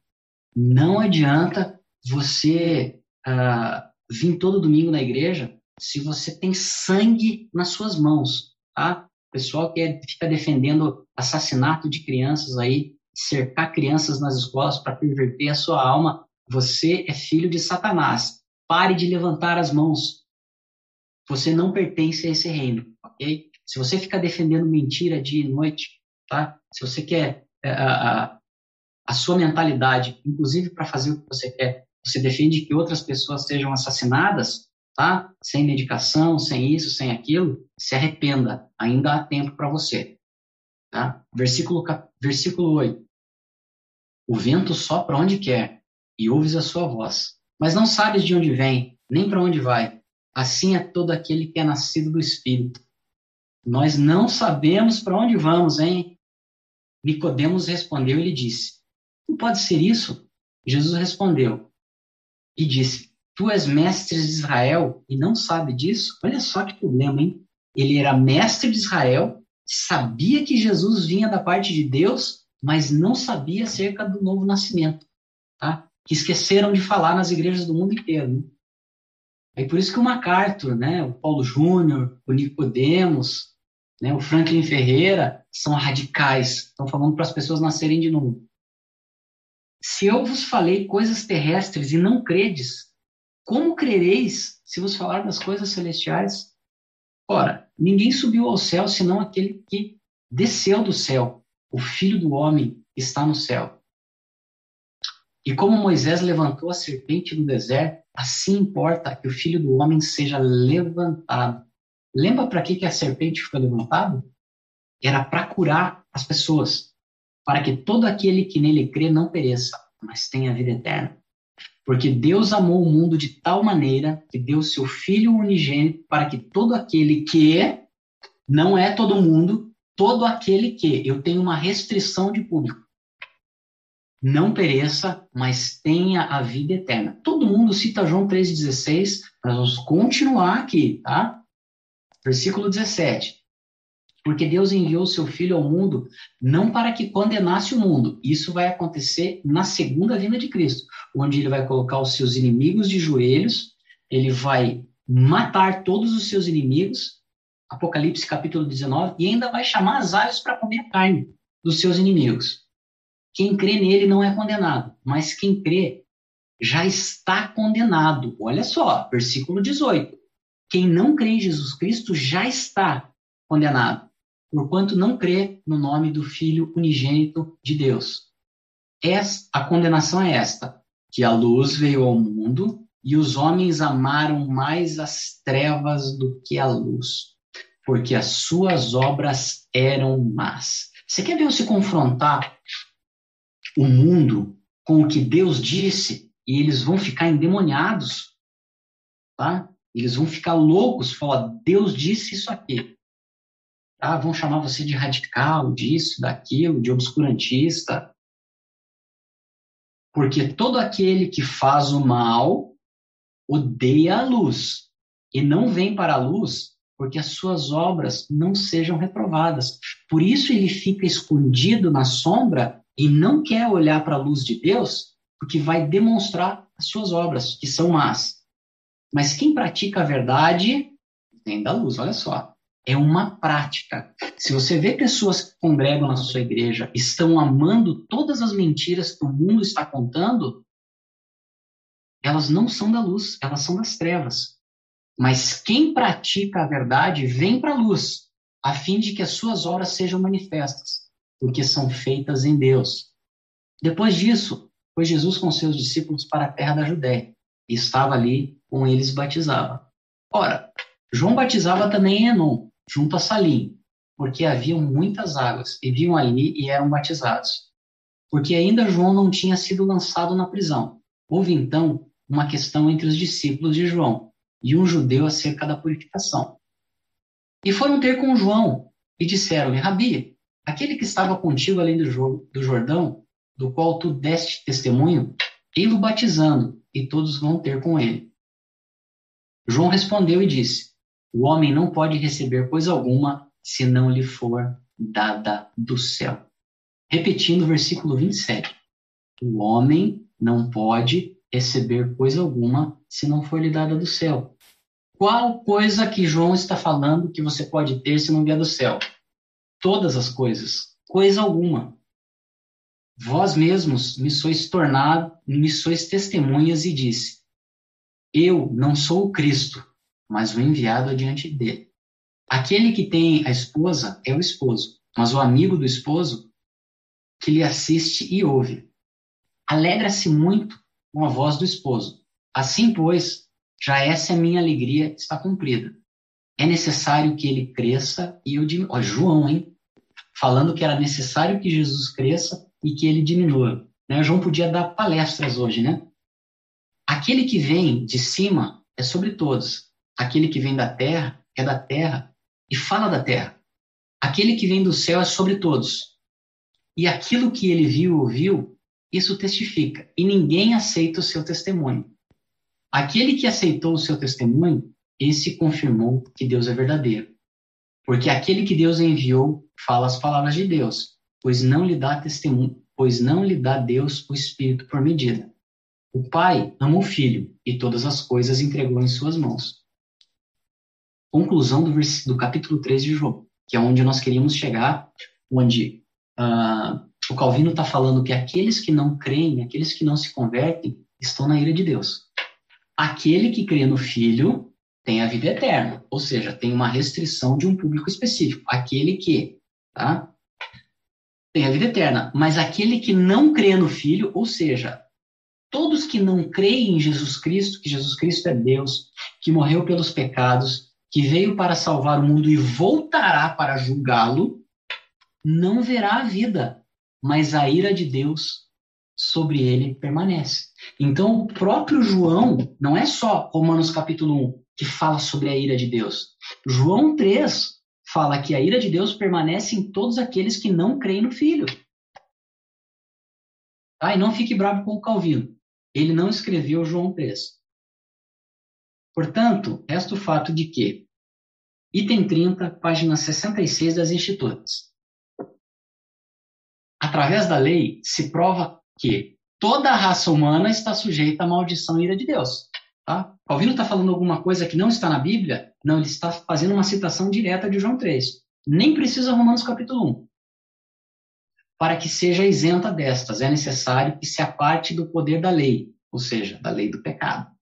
não adianta você uh, vir todo domingo na igreja se você tem sangue nas suas mãos, tá? O pessoal que é, fica defendendo assassinato de crianças aí, cercar crianças nas escolas para perverter a sua alma, você é filho de Satanás. Pare de levantar as mãos. Você não pertence a esse reino, ok? Se você ficar defendendo mentira dia e noite, tá? Se você quer a, é, a, a sua mentalidade, inclusive para fazer o que você quer, você defende que outras pessoas sejam assassinadas, tá? Sem medicação, sem isso, sem aquilo, se arrependa, ainda há tempo para você. Tá? Versículo, versículo 8. O vento sopra onde quer e ouves a sua voz, mas não sabes de onde vem, nem para onde vai. Assim é todo aquele que é nascido do Espírito. Nós não sabemos para onde vamos, hein? Nicodemos respondeu e lhe disse: Não pode ser isso? Jesus respondeu e disse: Tu és mestre de Israel e não sabe disso? Olha só que problema, hein? Ele era mestre de Israel, sabia que Jesus vinha da parte de Deus, mas não sabia acerca do novo nascimento, tá? Que esqueceram de falar nas igrejas do mundo inteiro. Né? É por isso que o MacArthur, né, o Paulo Júnior, o Nicodemos, né, o Franklin Ferreira são radicais, estão falando para as pessoas nascerem de novo. Se eu vos falei coisas terrestres e não credes, como crereis se vos falar das coisas celestiais? Ora, ninguém subiu ao céu senão aquele que desceu do céu, o Filho do Homem está no céu. E como Moisés levantou a serpente no deserto, assim importa que o Filho do Homem seja levantado. Lembra para que, que a serpente foi levantada? Era para curar as pessoas, para que todo aquele que nele crê não pereça, mas tenha vida eterna. Porque Deus amou o mundo de tal maneira que deu seu Filho unigênito para que todo aquele que não é todo mundo, todo aquele que eu tenho uma restrição de público não pereça, mas tenha a vida eterna. Todo mundo cita João 3,16, nós vamos continuar aqui, tá? Versículo 17. Porque Deus enviou o seu Filho ao mundo não para que condenasse o mundo. Isso vai acontecer na segunda vinda de Cristo, onde ele vai colocar os seus inimigos de joelhos, ele vai matar todos os seus inimigos, Apocalipse capítulo 19, e ainda vai chamar as aves para comer a carne dos seus inimigos. Quem crê nele não é condenado, mas quem crê já está condenado. Olha só, versículo 18. Quem não crê em Jesus Cristo já está condenado, porquanto não crê no nome do Filho unigênito de Deus. A condenação é esta: que a luz veio ao mundo e os homens amaram mais as trevas do que a luz, porque as suas obras eram más. Você quer ver eu se confrontar o mundo com o que Deus disse e eles vão ficar endemoniados, tá? Eles vão ficar loucos, falar, Deus disse isso aqui. Tá? Vão chamar você de radical, disso, daquilo, de obscurantista. Porque todo aquele que faz o mal odeia a luz e não vem para a luz porque as suas obras não sejam reprovadas. Por isso ele fica escondido na sombra e não quer olhar para a luz de Deus, porque vai demonstrar as suas obras, que são más. Mas quem pratica a verdade vem da luz, olha só. É uma prática. Se você vê pessoas que congregam na sua igreja estão amando todas as mentiras que o mundo está contando, elas não são da luz, elas são das trevas. Mas quem pratica a verdade vem para a luz, a fim de que as suas obras sejam manifestas porque são feitas em Deus. Depois disso, foi Jesus com seus discípulos para a terra da Judéia e estava ali com eles batizava. Ora, João batizava também em Enon, junto a Salim, porque haviam muitas águas e viam ali e eram batizados. Porque ainda João não tinha sido lançado na prisão. Houve então uma questão entre os discípulos de João e um judeu acerca da purificação. E foram ter com João e disseram-lhe: Rabi, Aquele que estava contigo além do, do Jordão, do qual tu deste testemunho, ei-lo batizando, e todos vão ter com ele. João respondeu e disse: O homem não pode receber coisa alguma se não lhe for dada do céu. Repetindo o versículo 27. O homem não pode receber coisa alguma se não for lhe dada do céu. Qual coisa que João está falando que você pode ter se não vier do céu? todas as coisas, coisa alguma. Vós mesmos me sois tornado, me sois testemunhas e disse: Eu não sou o Cristo, mas o enviado adiante dele. Aquele que tem a esposa é o esposo, mas o amigo do esposo que lhe assiste e ouve. Alegra-se muito com a voz do esposo. Assim, pois, já essa é minha alegria está cumprida. É necessário que ele cresça e eu diminua. João, hein? falando que era necessário que Jesus cresça e que ele diminua. Né? João podia dar palestras hoje, né? Aquele que vem de cima é sobre todos. Aquele que vem da terra é da terra e fala da terra. Aquele que vem do céu é sobre todos. E aquilo que ele viu ouviu, isso testifica. E ninguém aceita o seu testemunho. Aquele que aceitou o seu testemunho, esse confirmou que Deus é verdadeiro. Porque aquele que Deus enviou fala as palavras de Deus, pois não lhe dá testemunho, pois não lhe dá Deus o Espírito por medida. O Pai ama o Filho e todas as coisas entregou em suas mãos. Conclusão do, do capítulo 3 de João, que é onde nós queríamos chegar, onde uh, o Calvino está falando que aqueles que não creem, aqueles que não se convertem, estão na ira de Deus. Aquele que crê no Filho tem a vida eterna, ou seja, tem uma restrição de um público específico, aquele que, tá? Tem a vida eterna, mas aquele que não crê no Filho, ou seja, todos que não creem em Jesus Cristo, que Jesus Cristo é Deus, que morreu pelos pecados, que veio para salvar o mundo e voltará para julgá-lo, não verá a vida, mas a ira de Deus sobre ele permanece. Então, o próprio João, não é só Romanos capítulo 1, que fala sobre a ira de Deus. João 3 fala que a ira de Deus permanece em todos aqueles que não creem no Filho. Tá? E não fique bravo com o Calvino. Ele não escreveu João 3. Portanto, resta o fato de que, item 30, página 66 das Institutas. Através da lei, se prova que toda a raça humana está sujeita à maldição e ira de Deus. Tá? Calvino está falando alguma coisa que não está na Bíblia? Não, ele está fazendo uma citação direta de João 3. Nem precisa Romanos capítulo 1. Para que seja isenta destas, é necessário que se aparte do poder da lei, ou seja, da lei do pecado.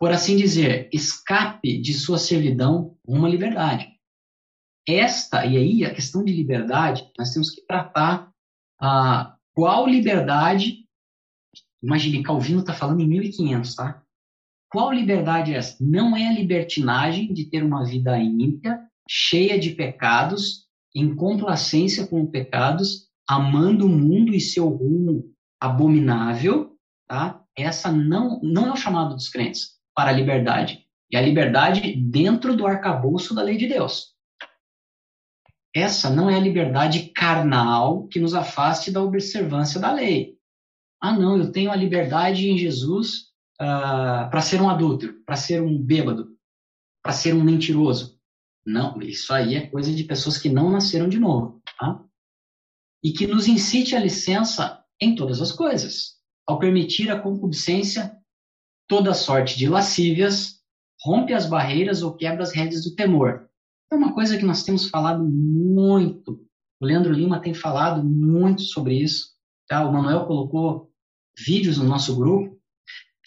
Por assim dizer, escape de sua servidão uma liberdade. Esta, e aí a questão de liberdade, nós temos que tratar a qual liberdade. Imagine, Calvino está falando em 1500, tá? Qual liberdade é essa? Não é a libertinagem de ter uma vida ímpia, cheia de pecados, em complacência com pecados, amando o mundo e seu rumo abominável, tá? Essa não, não é o chamado dos crentes para a liberdade. E a liberdade dentro do arcabouço da lei de Deus. Essa não é a liberdade carnal que nos afaste da observância da lei. Ah, não, eu tenho a liberdade em Jesus uh, para ser um adúltero, para ser um bêbado, para ser um mentiroso. Não, isso aí é coisa de pessoas que não nasceram de novo. Tá? E que nos incite a licença em todas as coisas, ao permitir a concupiscência, toda sorte de lascívias, rompe as barreiras ou quebra as redes do temor. É uma coisa que nós temos falado muito. O Leandro Lima tem falado muito sobre isso. Tá? O Manuel colocou vídeos no nosso grupo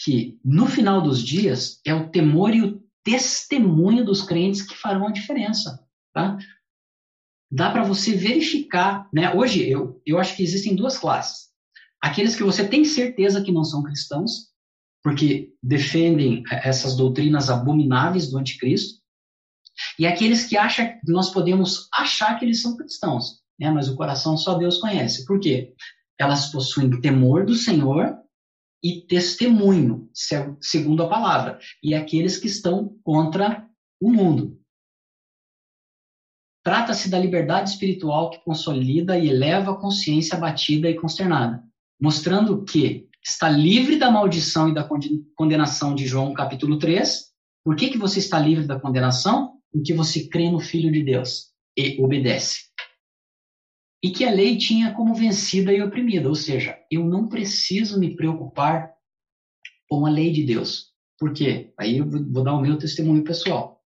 que no final dos dias é o temor e o testemunho dos crentes que farão a diferença, tá? Dá para você verificar, né? Hoje eu, eu acho que existem duas classes. Aqueles que você tem certeza que não são cristãos, porque defendem essas doutrinas abomináveis do anticristo, e aqueles que acham que nós podemos achar que eles são cristãos, né? Mas o coração só Deus conhece. Por quê? Elas possuem temor do Senhor e testemunho, segundo a palavra, e aqueles que estão contra o mundo. Trata-se da liberdade espiritual que consolida e eleva a consciência abatida e consternada, mostrando que está livre da maldição e da condenação de João capítulo 3. Por que, que você está livre da condenação? Porque você crê no Filho de Deus e obedece e que a lei tinha como vencida e oprimida, ou seja, eu não preciso me preocupar com a lei de Deus. Por quê? Aí eu vou dar o meu testemunho pessoal.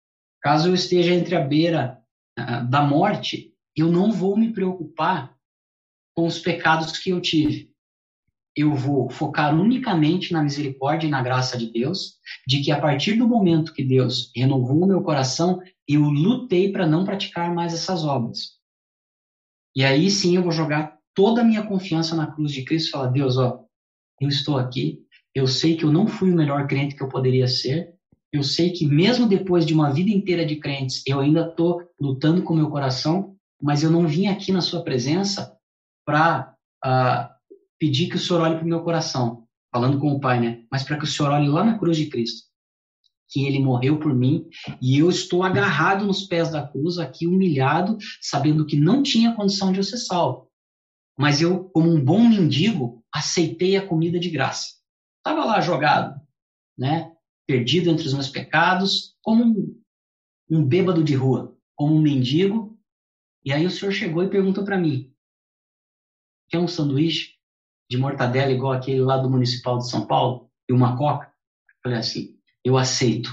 Caso eu esteja entre a beira uh, da morte, eu não vou me preocupar com os pecados que eu tive. Eu vou focar unicamente na misericórdia e na graça de Deus, de que a partir do momento que Deus renovou o meu coração, eu lutei para não praticar mais essas obras. E aí sim eu vou jogar toda a minha confiança na cruz de Cristo e falar: Deus, ó, eu estou aqui, eu sei que eu não fui o melhor crente que eu poderia ser, eu sei que mesmo depois de uma vida inteira de crentes, eu ainda estou lutando com meu coração, mas eu não vim aqui na sua presença para uh, ah, pedir que o Senhor olhe para o meu coração, falando com o Pai, né? Mas para que o Senhor olhe lá na cruz de Cristo que ele morreu por mim e eu estou agarrado nos pés da cruz, aqui humilhado, sabendo que não tinha condição de eu ser salvo. Mas eu, como um bom mendigo, aceitei a comida de graça. Estava lá jogado, né? Perdido entre os meus pecados, como um, um bêbado de rua, como um mendigo. E aí o senhor chegou e perguntou para mim: quer um sanduíche de mortadela igual aquele lá do Municipal de São Paulo e uma coca? Eu falei assim: eu aceito.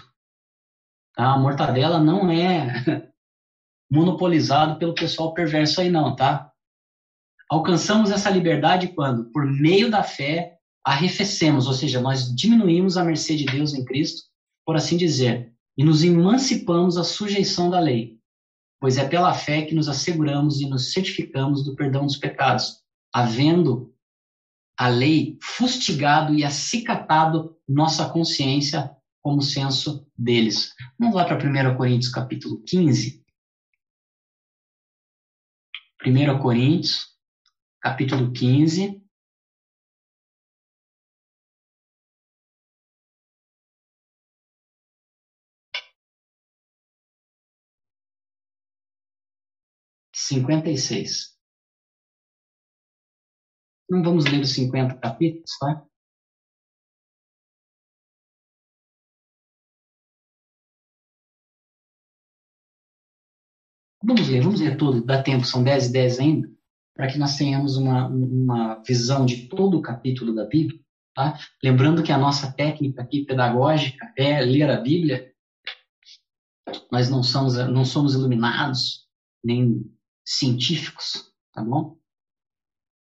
Tá? A mortadela não é monopolizado pelo pessoal perverso aí não, tá? Alcançamos essa liberdade quando, por meio da fé, arrefecemos, ou seja, nós diminuímos a mercê de Deus em Cristo, por assim dizer, e nos emancipamos da sujeição da lei, pois é pela fé que nos asseguramos e nos certificamos do perdão dos pecados, havendo a lei fustigado e acicatado nossa consciência como senso deles. Vamos lá para 1 Coríntios capítulo 15. 1 Coríntios, capítulo 15. 56. Não vamos ler os 50 capítulos, tá? Vamos ler, vamos ler tudo, dá tempo, são 10 e 10 ainda, para que nós tenhamos uma, uma visão de todo o capítulo da Bíblia. Tá? Lembrando que a nossa técnica aqui pedagógica é ler a Bíblia. Nós não somos, não somos iluminados, nem científicos, tá bom?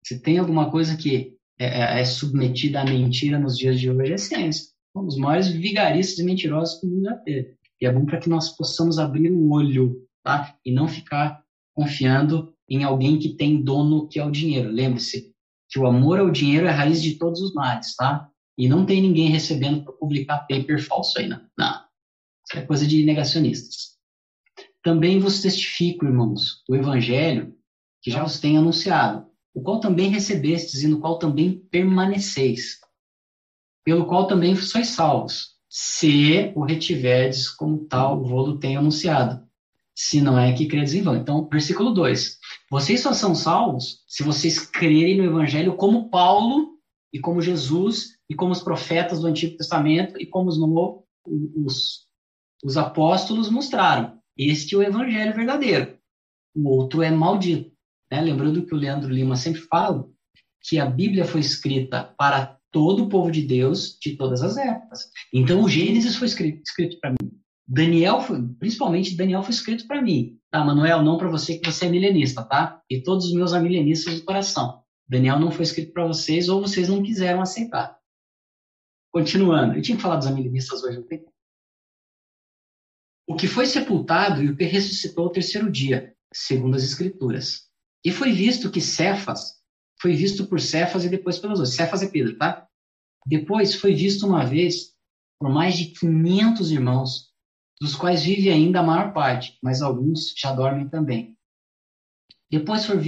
Se tem alguma coisa que é, é, é submetida à mentira nos dias de hoje, é ciência. Somos os maiores vigaristas e mentirosos que o mundo já teve. E é bom para que nós possamos abrir o olho tá? E não ficar confiando em alguém que tem dono que é o dinheiro. Lembre-se que o amor ao dinheiro é a raiz de todos os males, tá? E não tem ninguém recebendo para publicar paper falso aí, não. não. Isso é coisa de negacionistas. Também vos testifico, irmãos, o evangelho que já vos tenho anunciado, o qual também recebestes e no qual também permaneceis, pelo qual também sois salvos, se o retiverdes como tal vou tenho anunciado se não é que credes em vão. Então, versículo 2. Vocês só são salvos se vocês crerem no Evangelho como Paulo e como Jesus e como os profetas do Antigo Testamento e como os, os, os apóstolos mostraram. Este é o Evangelho verdadeiro. O outro é maldito. Né? Lembrando que o Leandro Lima sempre fala que a Bíblia foi escrita para todo o povo de Deus de todas as épocas. Então, o Gênesis foi escrito, escrito para mim. Daniel, foi, principalmente Daniel foi escrito para mim, tá, Manuel? Não para você que você é milenista, tá? E todos os meus amilenistas do coração. Daniel não foi escrito para vocês ou vocês não quiseram aceitar. Continuando, eu tinha que falar dos amilenistas hoje, não tem? O que foi sepultado e o que ressuscitou ao terceiro dia, segundo as Escrituras. E foi visto que Cefas, foi visto por Cefas e depois pelos outros. Cefas é Pedro, tá? Depois foi visto uma vez por mais de 500 irmãos, dos quais vive ainda a maior parte, mas alguns já dormem também. Depois foi,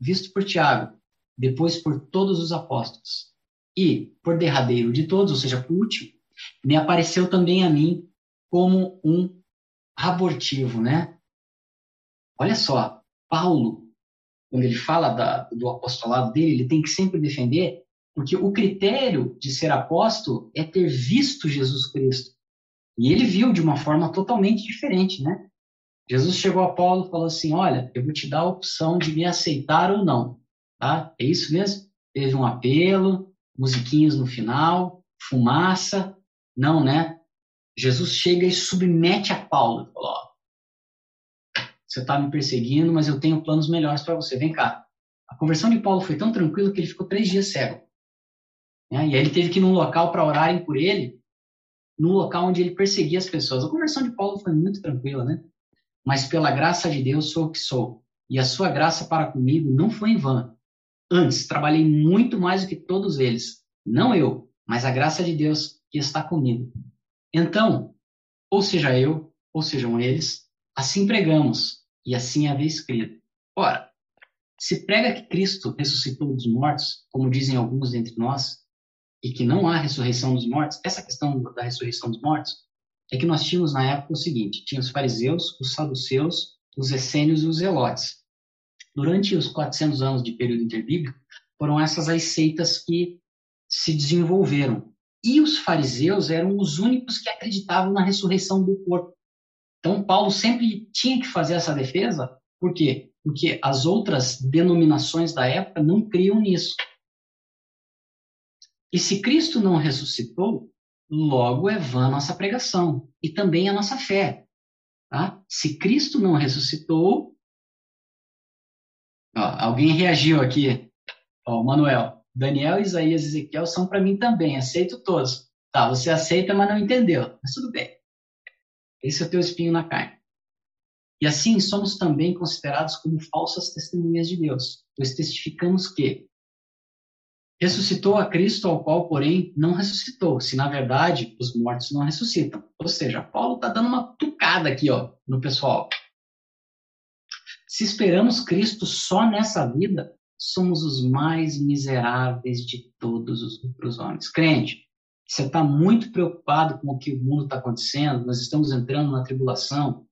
visto por Tiago, depois por todos os apóstolos. E, por derradeiro de todos, ou seja, por último, me apareceu também a mim como um abortivo, né? Olha só, Paulo, quando ele fala da, do apostolado dele, ele tem que sempre defender, porque o critério de ser apóstolo é ter visto Jesus Cristo. E ele viu de uma forma totalmente diferente, né? Jesus chegou a Paulo e falou assim: Olha, eu vou te dar a opção de me aceitar ou não. Tá? É isso mesmo? Teve um apelo, musiquinhos no final, fumaça. Não, né? Jesus chega e submete a Paulo. Falou: Ó, você está me perseguindo, mas eu tenho planos melhores para você. Vem cá. A conversão de Paulo foi tão tranquila que ele ficou três dias cego. Né? E aí ele teve que ir num local para orarem por ele no local onde ele perseguia as pessoas. A conversão de Paulo foi muito tranquila, né? Mas pela graça de Deus sou o que sou. E a sua graça para comigo não foi em vão. Antes, trabalhei muito mais do que todos eles. Não eu, mas a graça de Deus que está comigo. Então, ou seja eu, ou sejam eles, assim pregamos, e assim havia escrito. Ora, se prega que Cristo ressuscitou dos mortos, como dizem alguns dentre nós, e que não há ressurreição dos mortos, essa questão da ressurreição dos mortos, é que nós tínhamos na época o seguinte: tinha os fariseus, os saduceus, os essênios e os zelotes. Durante os 400 anos de período interbíblico, foram essas as seitas que se desenvolveram. E os fariseus eram os únicos que acreditavam na ressurreição do corpo. Então, Paulo sempre tinha que fazer essa defesa, por quê? Porque as outras denominações da época não criam nisso. E se Cristo não ressuscitou, logo é vã a nossa pregação e também a nossa fé. Tá? Se Cristo não ressuscitou. Ó, alguém reagiu aqui. Ó, Manuel, Daniel, Isaías e Ezequiel são para mim também, aceito todos. Tá, você aceita, mas não entendeu. Mas tudo bem. Esse é o teu espinho na carne. E assim somos também considerados como falsas testemunhas de Deus, pois testificamos que ressuscitou a Cristo, ao qual, porém, não ressuscitou, se na verdade os mortos não ressuscitam. Ou seja, Paulo está dando uma tucada aqui ó, no pessoal. Se esperamos Cristo só nessa vida, somos os mais miseráveis de todos os homens. Crente, você está muito preocupado com o que o mundo está acontecendo, nós estamos entrando na tribulação.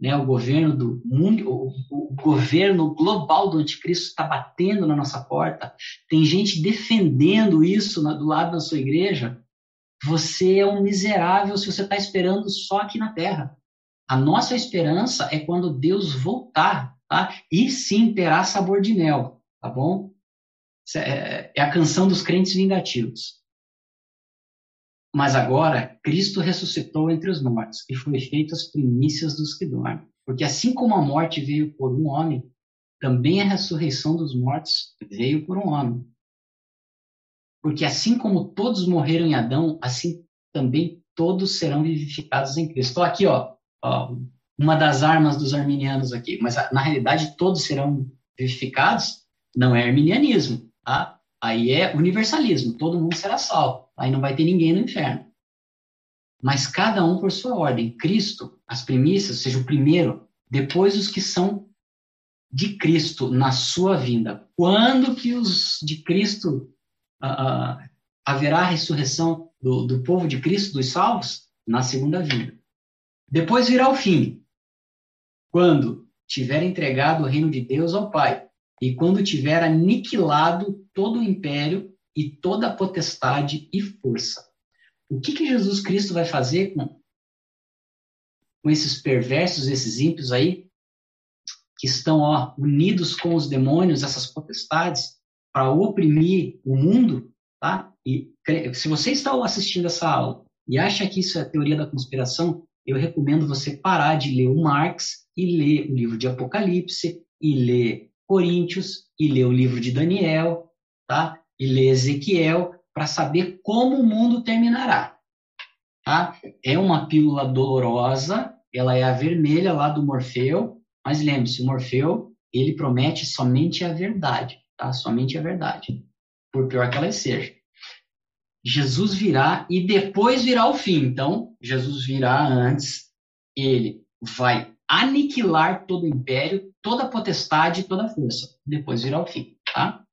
Né, o governo do mundo, o, o, governo global do anticristo está batendo na nossa porta, tem gente defendendo isso na, do lado da sua igreja, você é um miserável se você está esperando só aqui na terra. A nossa esperança é quando Deus voltar, tá? E sim terá sabor de mel, tá bom? É, é a canção dos crentes vingativos. Mas agora, Cristo ressuscitou entre os mortos e foi feito as primícias dos que dormem. Porque assim como a morte veio por um homem, também a ressurreição dos mortos veio por um homem. Porque assim como todos morreram em Adão, assim também todos serão vivificados em Cristo. Estou aqui, ó, ó, uma das armas dos arminianos aqui, mas na realidade todos serão vivificados, não é arminianismo, tá? Aí é universalismo, todo mundo será salvo. Aí não vai ter ninguém no inferno. Mas cada um por sua ordem. Cristo, as primícias, seja o primeiro, depois os que são de Cristo na sua vinda. Quando que os de Cristo uh, uh, haverá a ressurreição do, do povo de Cristo, dos salvos? Na segunda vinda. Depois virá o fim, quando tiver entregado o reino de Deus ao Pai e quando tiver aniquilado todo o império e toda a potestade e força. O que, que Jesus Cristo vai fazer com, com esses perversos, esses ímpios aí, que estão ó, unidos com os demônios, essas potestades, para oprimir o mundo? Tá? E se você está assistindo essa aula e acha que isso é teoria da conspiração, eu recomendo você parar de ler o Marx e ler o livro de Apocalipse e ler Coríntios e ler o livro de Daniel, tá? E ler Ezequiel para saber como o mundo terminará, tá? É uma pílula dolorosa, ela é a vermelha lá do Morfeu, mas lembre-se, o Morfeu, ele promete somente a verdade, tá? Somente a verdade, por pior que ela seja. Jesus virá e depois virá o fim. Então, Jesus virá antes, ele vai aniquilar todo o império, toda a potestade, toda a força. Depois virá o fim, tá?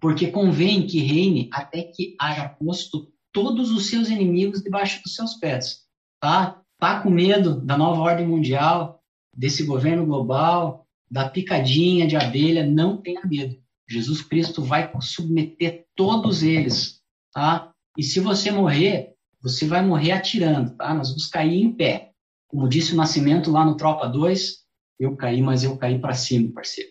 Porque convém que reine até que haja posto todos os seus inimigos debaixo dos seus pés, tá? Tá com medo da nova ordem mundial, desse governo global, da picadinha de abelha, não tenha medo. Jesus Cristo vai submeter todos eles, tá? E se você morrer, você vai morrer atirando, tá? Nós vamos cair em pé. Como disse o Nascimento lá no Tropa 2, eu caí, mas eu caí para cima, parceiro.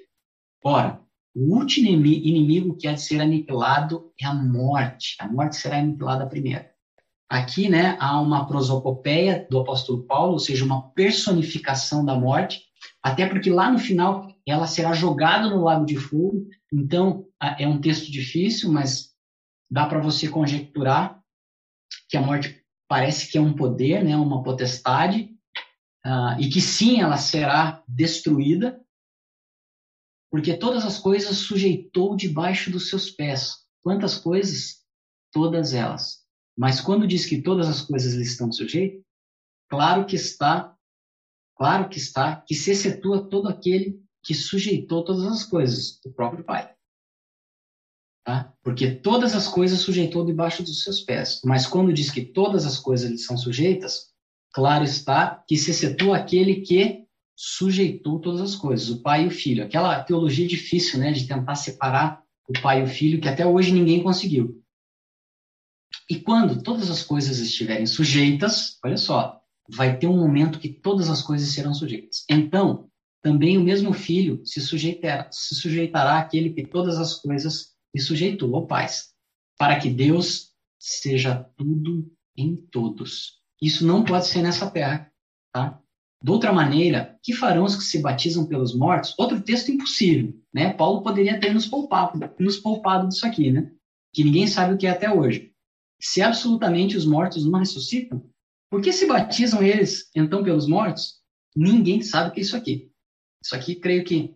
Ora, o último inimigo que há de ser aniquilado é a morte. A morte será aniquilada primeiro. Aqui, né, há uma prosopopeia do apóstolo Paulo, ou seja, uma personificação da morte, até porque lá no final ela será jogada no lago de fogo. Então, é um texto difícil, mas dá para você conjecturar que a morte parece que é um poder, né, uma potestade, uh, e que sim, ela será destruída, porque todas as coisas sujeitou debaixo dos seus pés. Quantas coisas? Todas elas. Mas quando diz que todas as coisas lhe estão sujeitas, claro que está, claro que está, que se excetua todo aquele que sujeitou todas as coisas, o próprio Pai. Tá? Porque todas as coisas sujeitou debaixo dos seus pés. Mas quando diz que todas as coisas lhe são sujeitas, claro está que se excetua aquele que sujeitou todas as coisas, o pai e o filho. Aquela teologia difícil, né, de tentar separar o pai e o filho, que até hoje ninguém conseguiu. E quando todas as coisas estiverem sujeitas, olha só, vai ter um momento que todas as coisas serão sujeitas. Então, também o mesmo filho se sujeitará, se sujeitará àquele que todas as coisas lhe sujeitou, ao Pai, para que Deus seja tudo em todos. Isso não pode ser nessa terra, tá? De outra maneira, que farão os que se batizam pelos mortos? Outro texto impossível, né? Paulo poderia ter nos poupado, nos poupado disso aqui, né? Que ninguém sabe o que é até hoje. Se absolutamente os mortos não ressuscitam, por que se batizam eles, então, pelos mortos? Ninguém sabe o que é isso aqui. Isso aqui, creio que,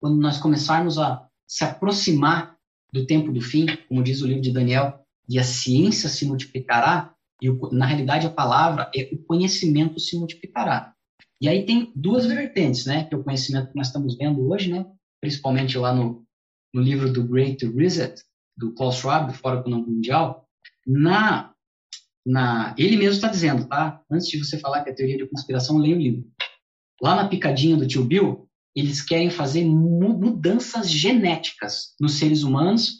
quando nós começarmos a se aproximar do tempo do fim, como diz o livro de Daniel, e a ciência se multiplicará, e na realidade a palavra é o conhecimento se multiplicará. E aí tem duas vertentes, né? Que é o conhecimento que nós estamos vendo hoje, né? Principalmente lá no, no livro do Great Reset, do Klaus Schwab, do Fórum Econômico Mundial. Na, na, ele mesmo está dizendo, tá? Antes de você falar que é teoria de conspiração, leia o livro. Lá na picadinha do tio Bill, eles querem fazer mudanças genéticas nos seres humanos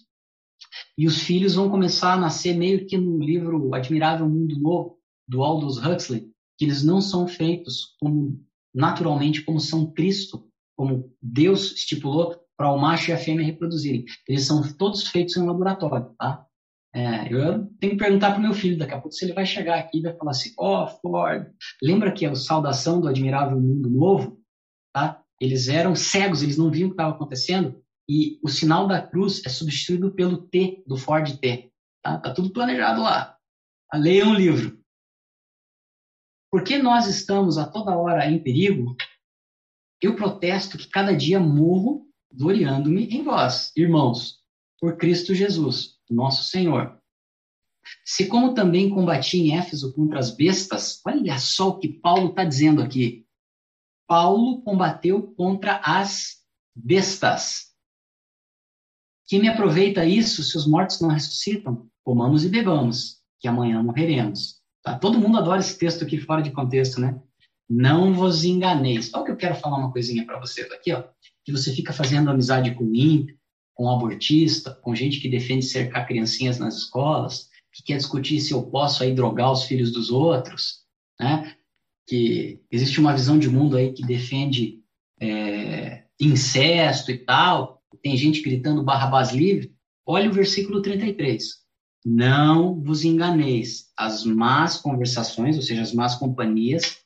e os filhos vão começar a nascer meio que no livro Admirável Mundo Novo, do Aldous Huxley, que eles não são feitos como naturalmente como são Cristo, como Deus estipulou para o macho e a fêmea reproduzirem. Eles são todos feitos em um laboratório, tá? É, eu tenho que perguntar para o meu filho daqui a pouco se ele vai chegar aqui e vai falar assim, ó, oh, Ford, lembra que a saudação do Admirável Mundo Novo, tá? Eles eram cegos, eles não viam o que estava acontecendo e o sinal da cruz é substituído pelo T do Ford T, tá? Tá tudo planejado lá. Leia um livro. Por que nós estamos a toda hora em perigo? Eu protesto que cada dia morro gloriando-me em vós, irmãos, por Cristo Jesus nosso Senhor. Se como também combati em Éfeso contra as bestas, olha só o que Paulo está dizendo aqui. Paulo combateu contra as bestas. Que me aproveita isso se os mortos não ressuscitam? Comamos e bebamos, que amanhã morreremos. Tá? Todo mundo adora esse texto aqui fora de contexto, né? Não vos enganeis. Olha que eu quero falar uma coisinha para vocês aqui, ó. Que você fica fazendo amizade com ímpio, com abortista, com gente que defende cercar criancinhas nas escolas, que quer discutir se eu posso aí drogar os filhos dos outros, né? Que existe uma visão de mundo aí que defende é, incesto e tal, tem gente gritando Barrabás livre. Olha o versículo 33. Não vos enganeis, as más conversações, ou seja, as más companhias,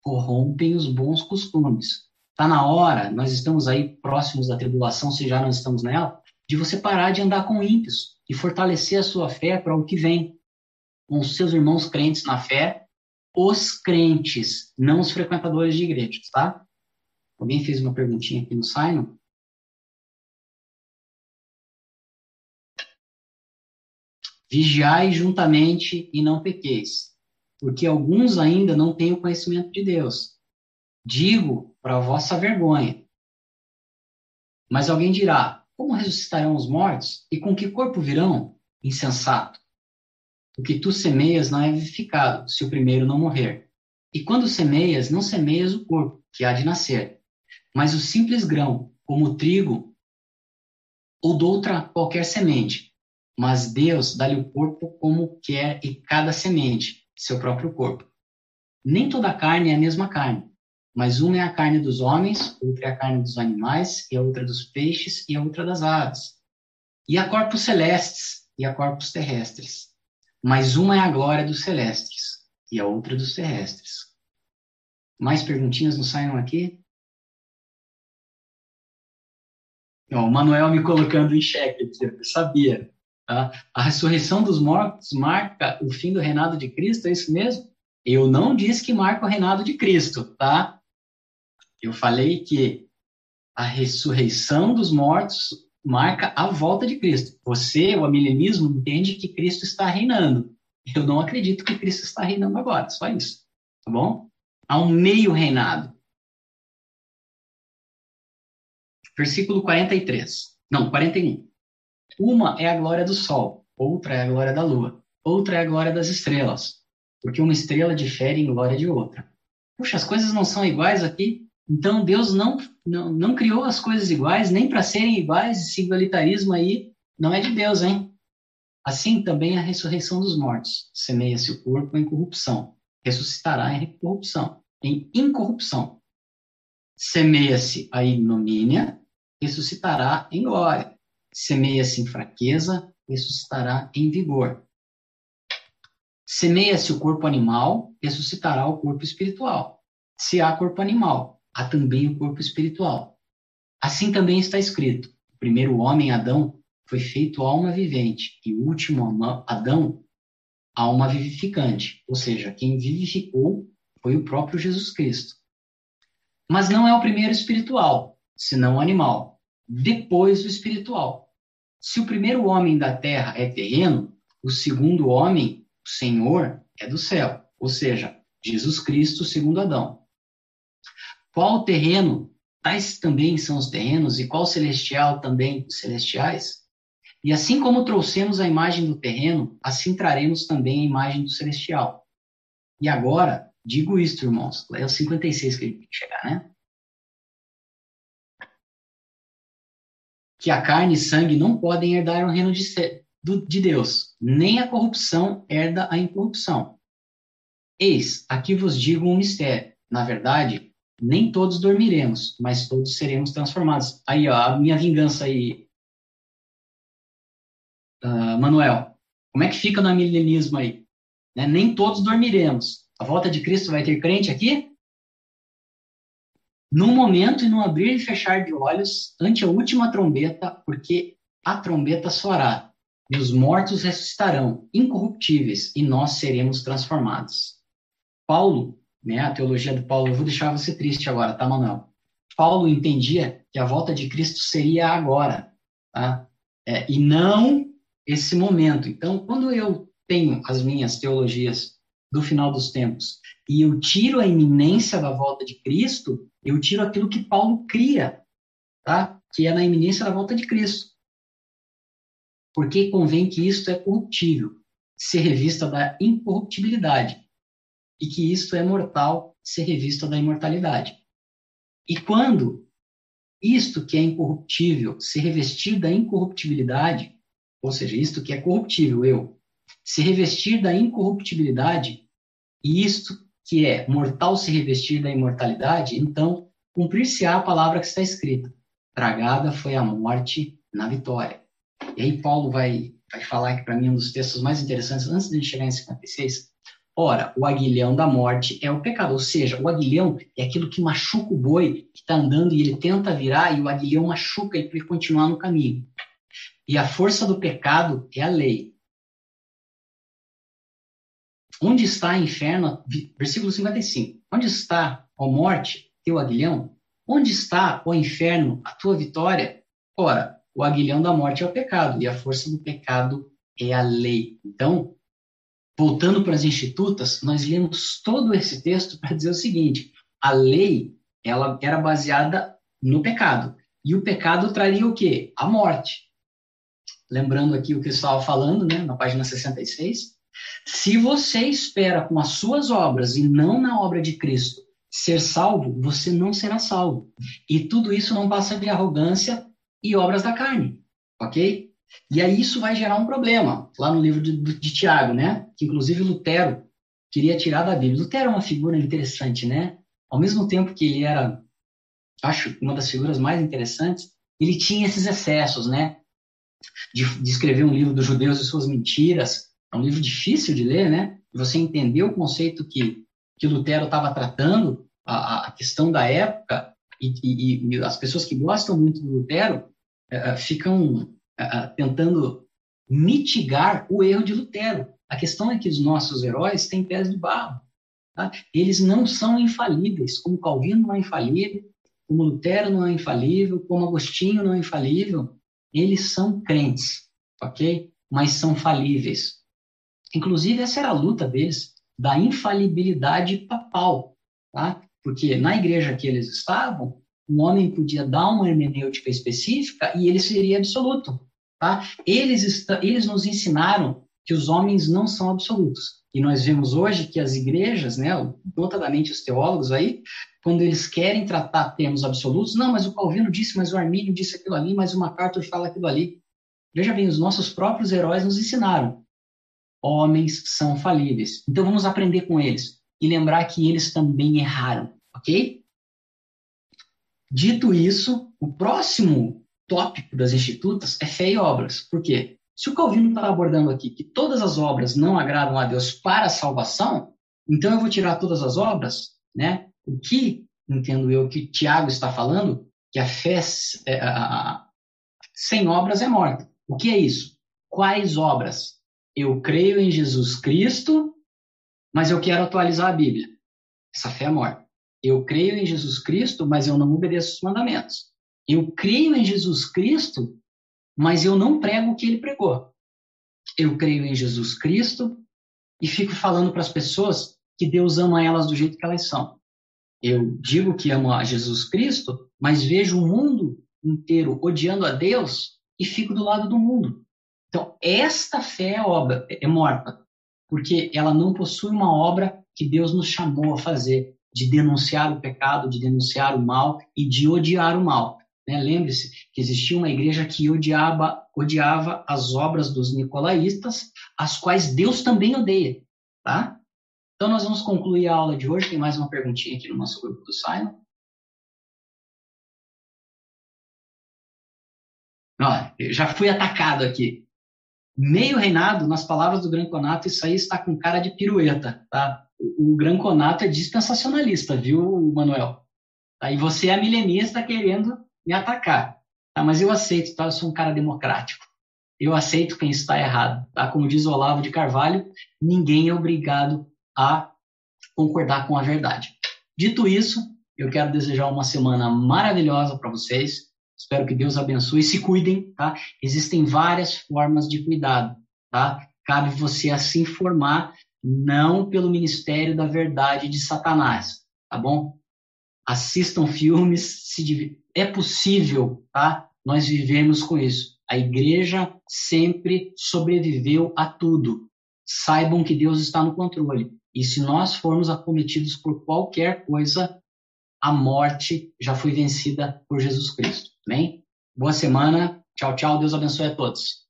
corrompem os bons costumes. Está na hora, nós estamos aí próximos da tribulação, se já não estamos nela, de você parar de andar com ímpios e fortalecer a sua fé para o que vem. Com os seus irmãos crentes na fé, os crentes, não os frequentadores de igrejas, tá? Alguém fez uma perguntinha aqui no Simon? Vigiai juntamente e não pequeis, porque alguns ainda não têm o conhecimento de Deus. Digo para vossa vergonha. Mas alguém dirá: Como ressuscitarão os mortos? E com que corpo virão? Insensato. O que tu semeias não é vivificado, se o primeiro não morrer. E quando semeias, não semeias o corpo, que há de nascer, mas o simples grão, como o trigo, ou doutra qualquer semente. Mas Deus dá-lhe o corpo como quer e cada semente, seu próprio corpo. Nem toda carne é a mesma carne, mas uma é a carne dos homens, outra é a carne dos animais, e a outra dos peixes, e a outra das aves. E há corpos celestes, e há corpos terrestres. Mas uma é a glória dos celestes, e a outra dos terrestres. Mais perguntinhas não saem aqui? o Manuel me colocando em xeque, eu sabia. A ressurreição dos mortos marca o fim do reinado de Cristo, é isso mesmo? Eu não disse que marca o reinado de Cristo, tá? Eu falei que a ressurreição dos mortos marca a volta de Cristo. Você, o amilenismo, entende que Cristo está reinando. Eu não acredito que Cristo está reinando agora, só isso. Tá bom? Há um meio reinado. Versículo 43. Não, 41. Uma é a glória do sol, outra é a glória da lua, outra é a glória das estrelas, porque uma estrela difere em glória de outra. Puxa, as coisas não são iguais aqui? Então Deus não, não, não criou as coisas iguais, nem para serem iguais, esse igualitarismo aí não é de Deus, hein? Assim também a ressurreição dos mortos. Semeia-se o corpo em corrupção, ressuscitará em corrupção, em incorrupção. Semeia-se a ignomínia, ressuscitará em glória. Semeia-se em fraqueza, ressuscitará em vigor. Semeia-se o corpo animal, ressuscitará o corpo espiritual. Se há corpo animal, há também o corpo espiritual. Assim também está escrito: o primeiro homem, Adão, foi feito alma vivente, e o último Adão, alma vivificante. Ou seja, quem vivificou foi o próprio Jesus Cristo. Mas não é o primeiro espiritual, senão o animal. Depois o espiritual. Se o primeiro homem da terra é terreno, o segundo homem, o Senhor, é do céu. Ou seja, Jesus Cristo, segundo Adão. Qual terreno? Tais também são os terrenos, e qual celestial também os celestiais? E assim como trouxemos a imagem do terreno, assim traremos também a imagem do celestial. E agora, digo isto, irmãos, é o 56 que ele tem que chegar, né? Que a carne e sangue não podem herdar o reino de, de Deus, nem a corrupção herda a incorrupção. Eis, aqui vos digo um mistério. Na verdade, nem todos dormiremos, mas todos seremos transformados. Aí, ó, a minha vingança aí, uh, Manuel. Como é que fica no milenismo aí? Né? Nem todos dormiremos. A volta de Cristo vai ter crente aqui? Num momento e no abrir e fechar de olhos, ante a última trombeta, porque a trombeta soará, e os mortos ressuscitarão, incorruptíveis, e nós seremos transformados. Paulo, né, a teologia de Paulo, eu vou deixar você triste agora, tá, Manuel? Paulo entendia que a volta de Cristo seria agora, tá? É, e não esse momento. Então, quando eu tenho as minhas teologias do final dos tempos e eu tiro a iminência da volta de Cristo, eu tiro aquilo que Paulo cria, tá? Que é na iminência da volta de Cristo. Porque convém que isto é corruptível, ser revista da incorruptibilidade, e que isto é mortal, ser revista da imortalidade. E quando isto que é incorruptível se revestir da incorruptibilidade, ou seja, isto que é corruptível, eu, se revestir da incorruptibilidade, e isto que é mortal se revestir da imortalidade, então cumprir-se-á a palavra que está escrita: tragada foi a morte na vitória. E aí Paulo vai, vai falar aqui para mim um dos textos mais interessantes, antes de chegar em 56. Ora, o aguilhão da morte é o pecado, ou seja, o aguilhão é aquilo que machuca o boi que está andando e ele tenta virar e o aguilhão machuca ele para continuar no caminho. E a força do pecado é a lei. Onde está o inferno? Versículo 55. Onde está, ó morte, teu aguilhão? Onde está, ó inferno, a tua vitória? Ora, o aguilhão da morte é o pecado, e a força do pecado é a lei. Então, voltando para as institutas, nós lemos todo esse texto para dizer o seguinte: a lei ela era baseada no pecado. E o pecado traria o quê? A morte lembrando aqui o que eu estava falando, né, na página 66, se você espera com as suas obras e não na obra de Cristo ser salvo, você não será salvo. E tudo isso não passa de arrogância e obras da carne, ok? E aí isso vai gerar um problema, lá no livro de, de Tiago, né? Que inclusive Lutero queria tirar da Bíblia. Lutero é uma figura interessante, né? Ao mesmo tempo que ele era, acho, uma das figuras mais interessantes, ele tinha esses excessos, né? de, de escrever um livro dos judeus e suas mentiras. É um livro difícil de ler, né? Você entender o conceito que, que Lutero estava tratando, a, a, questão da época, e, e, e, as pessoas que gostam muito do Lutero é, ficam é, tentando mitigar o erro de Lutero. A questão é que os nossos heróis têm pés de barro. Tá? Eles não são infalíveis, como Calvino não é infalível, como Lutero não é infalível, como Agostinho não é infalível. Eles são crentes, ok? Mas são falíveis. Inclusive, essa era a luta deles, da infalibilidade papal, tá? Porque na igreja que eles estavam, um homem podia dar uma hermenêutica específica e ele seria absoluto, tá? Eles, eles nos ensinaram que os homens não são absolutos. E nós vemos hoje que as igrejas, né, notadamente os teólogos aí, quando eles querem tratar termos absolutos, não, mas o Calvino disse, mas o Armínio disse aquilo ali, mas o MacArthur fala aquilo ali. Veja bem, os nossos próprios heróis nos ensinaram. Homens são falíveis. Então vamos aprender com eles e lembrar que eles também erraram, ok? Dito isso, o próximo tópico das institutas é fé e obras. Por quê? Se o Calvino está abordando aqui que todas as obras não agradam a Deus para a salvação, então eu vou tirar todas as obras, né? O que, entendo eu, que Tiago está falando, que a fé é, a, sem obras é morta. O que é isso? Quais obras? Eu creio em Jesus Cristo, mas eu quero atualizar a Bíblia. Essa fé é morta. Eu creio em Jesus Cristo, mas eu não obedeço os mandamentos. Eu creio em Jesus Cristo, mas eu não prego o que ele pregou. Eu creio em Jesus Cristo e fico falando para as pessoas que Deus ama elas do jeito que elas são. Eu digo que amo a Jesus Cristo, mas vejo o mundo inteiro odiando a Deus e fico do lado do mundo. Então, esta fé é obra, é morta, porque ela não possui uma obra que Deus nos chamou a fazer, de denunciar o pecado, de denunciar o mal e de odiar o mal. Né? Lembre-se que existia uma igreja que odiava, odiava as obras dos nicolaístas, as quais Deus também odeia. Tá? Então, nós vamos concluir a aula de hoje. Tem mais uma perguntinha aqui no nosso grupo do Simon. Já fui atacado aqui. Meio reinado, nas palavras do Granconato, isso aí está com cara de pirueta, tá? O, o Granconato é dispensacionalista, viu, Manuel? Aí você é milenista querendo me atacar. Tá? Mas eu aceito, tá? Eu sou um cara democrático. Eu aceito quem está errado, tá? Como diz Olavo de Carvalho, ninguém é obrigado a concordar com a verdade. Dito isso, eu quero desejar uma semana maravilhosa para vocês. Espero que Deus abençoe. Se cuidem, tá? Existem várias formas de cuidado, tá? Cabe você a se informar, não pelo Ministério da Verdade de Satanás, tá bom? Assistam filmes, se é possível, tá? Nós vivemos com isso. A igreja sempre sobreviveu a tudo. Saibam que Deus está no controle. E se nós formos acometidos por qualquer coisa, a morte já foi vencida por Jesus Cristo. Amém? Boa semana. Tchau, tchau. Deus abençoe a todos.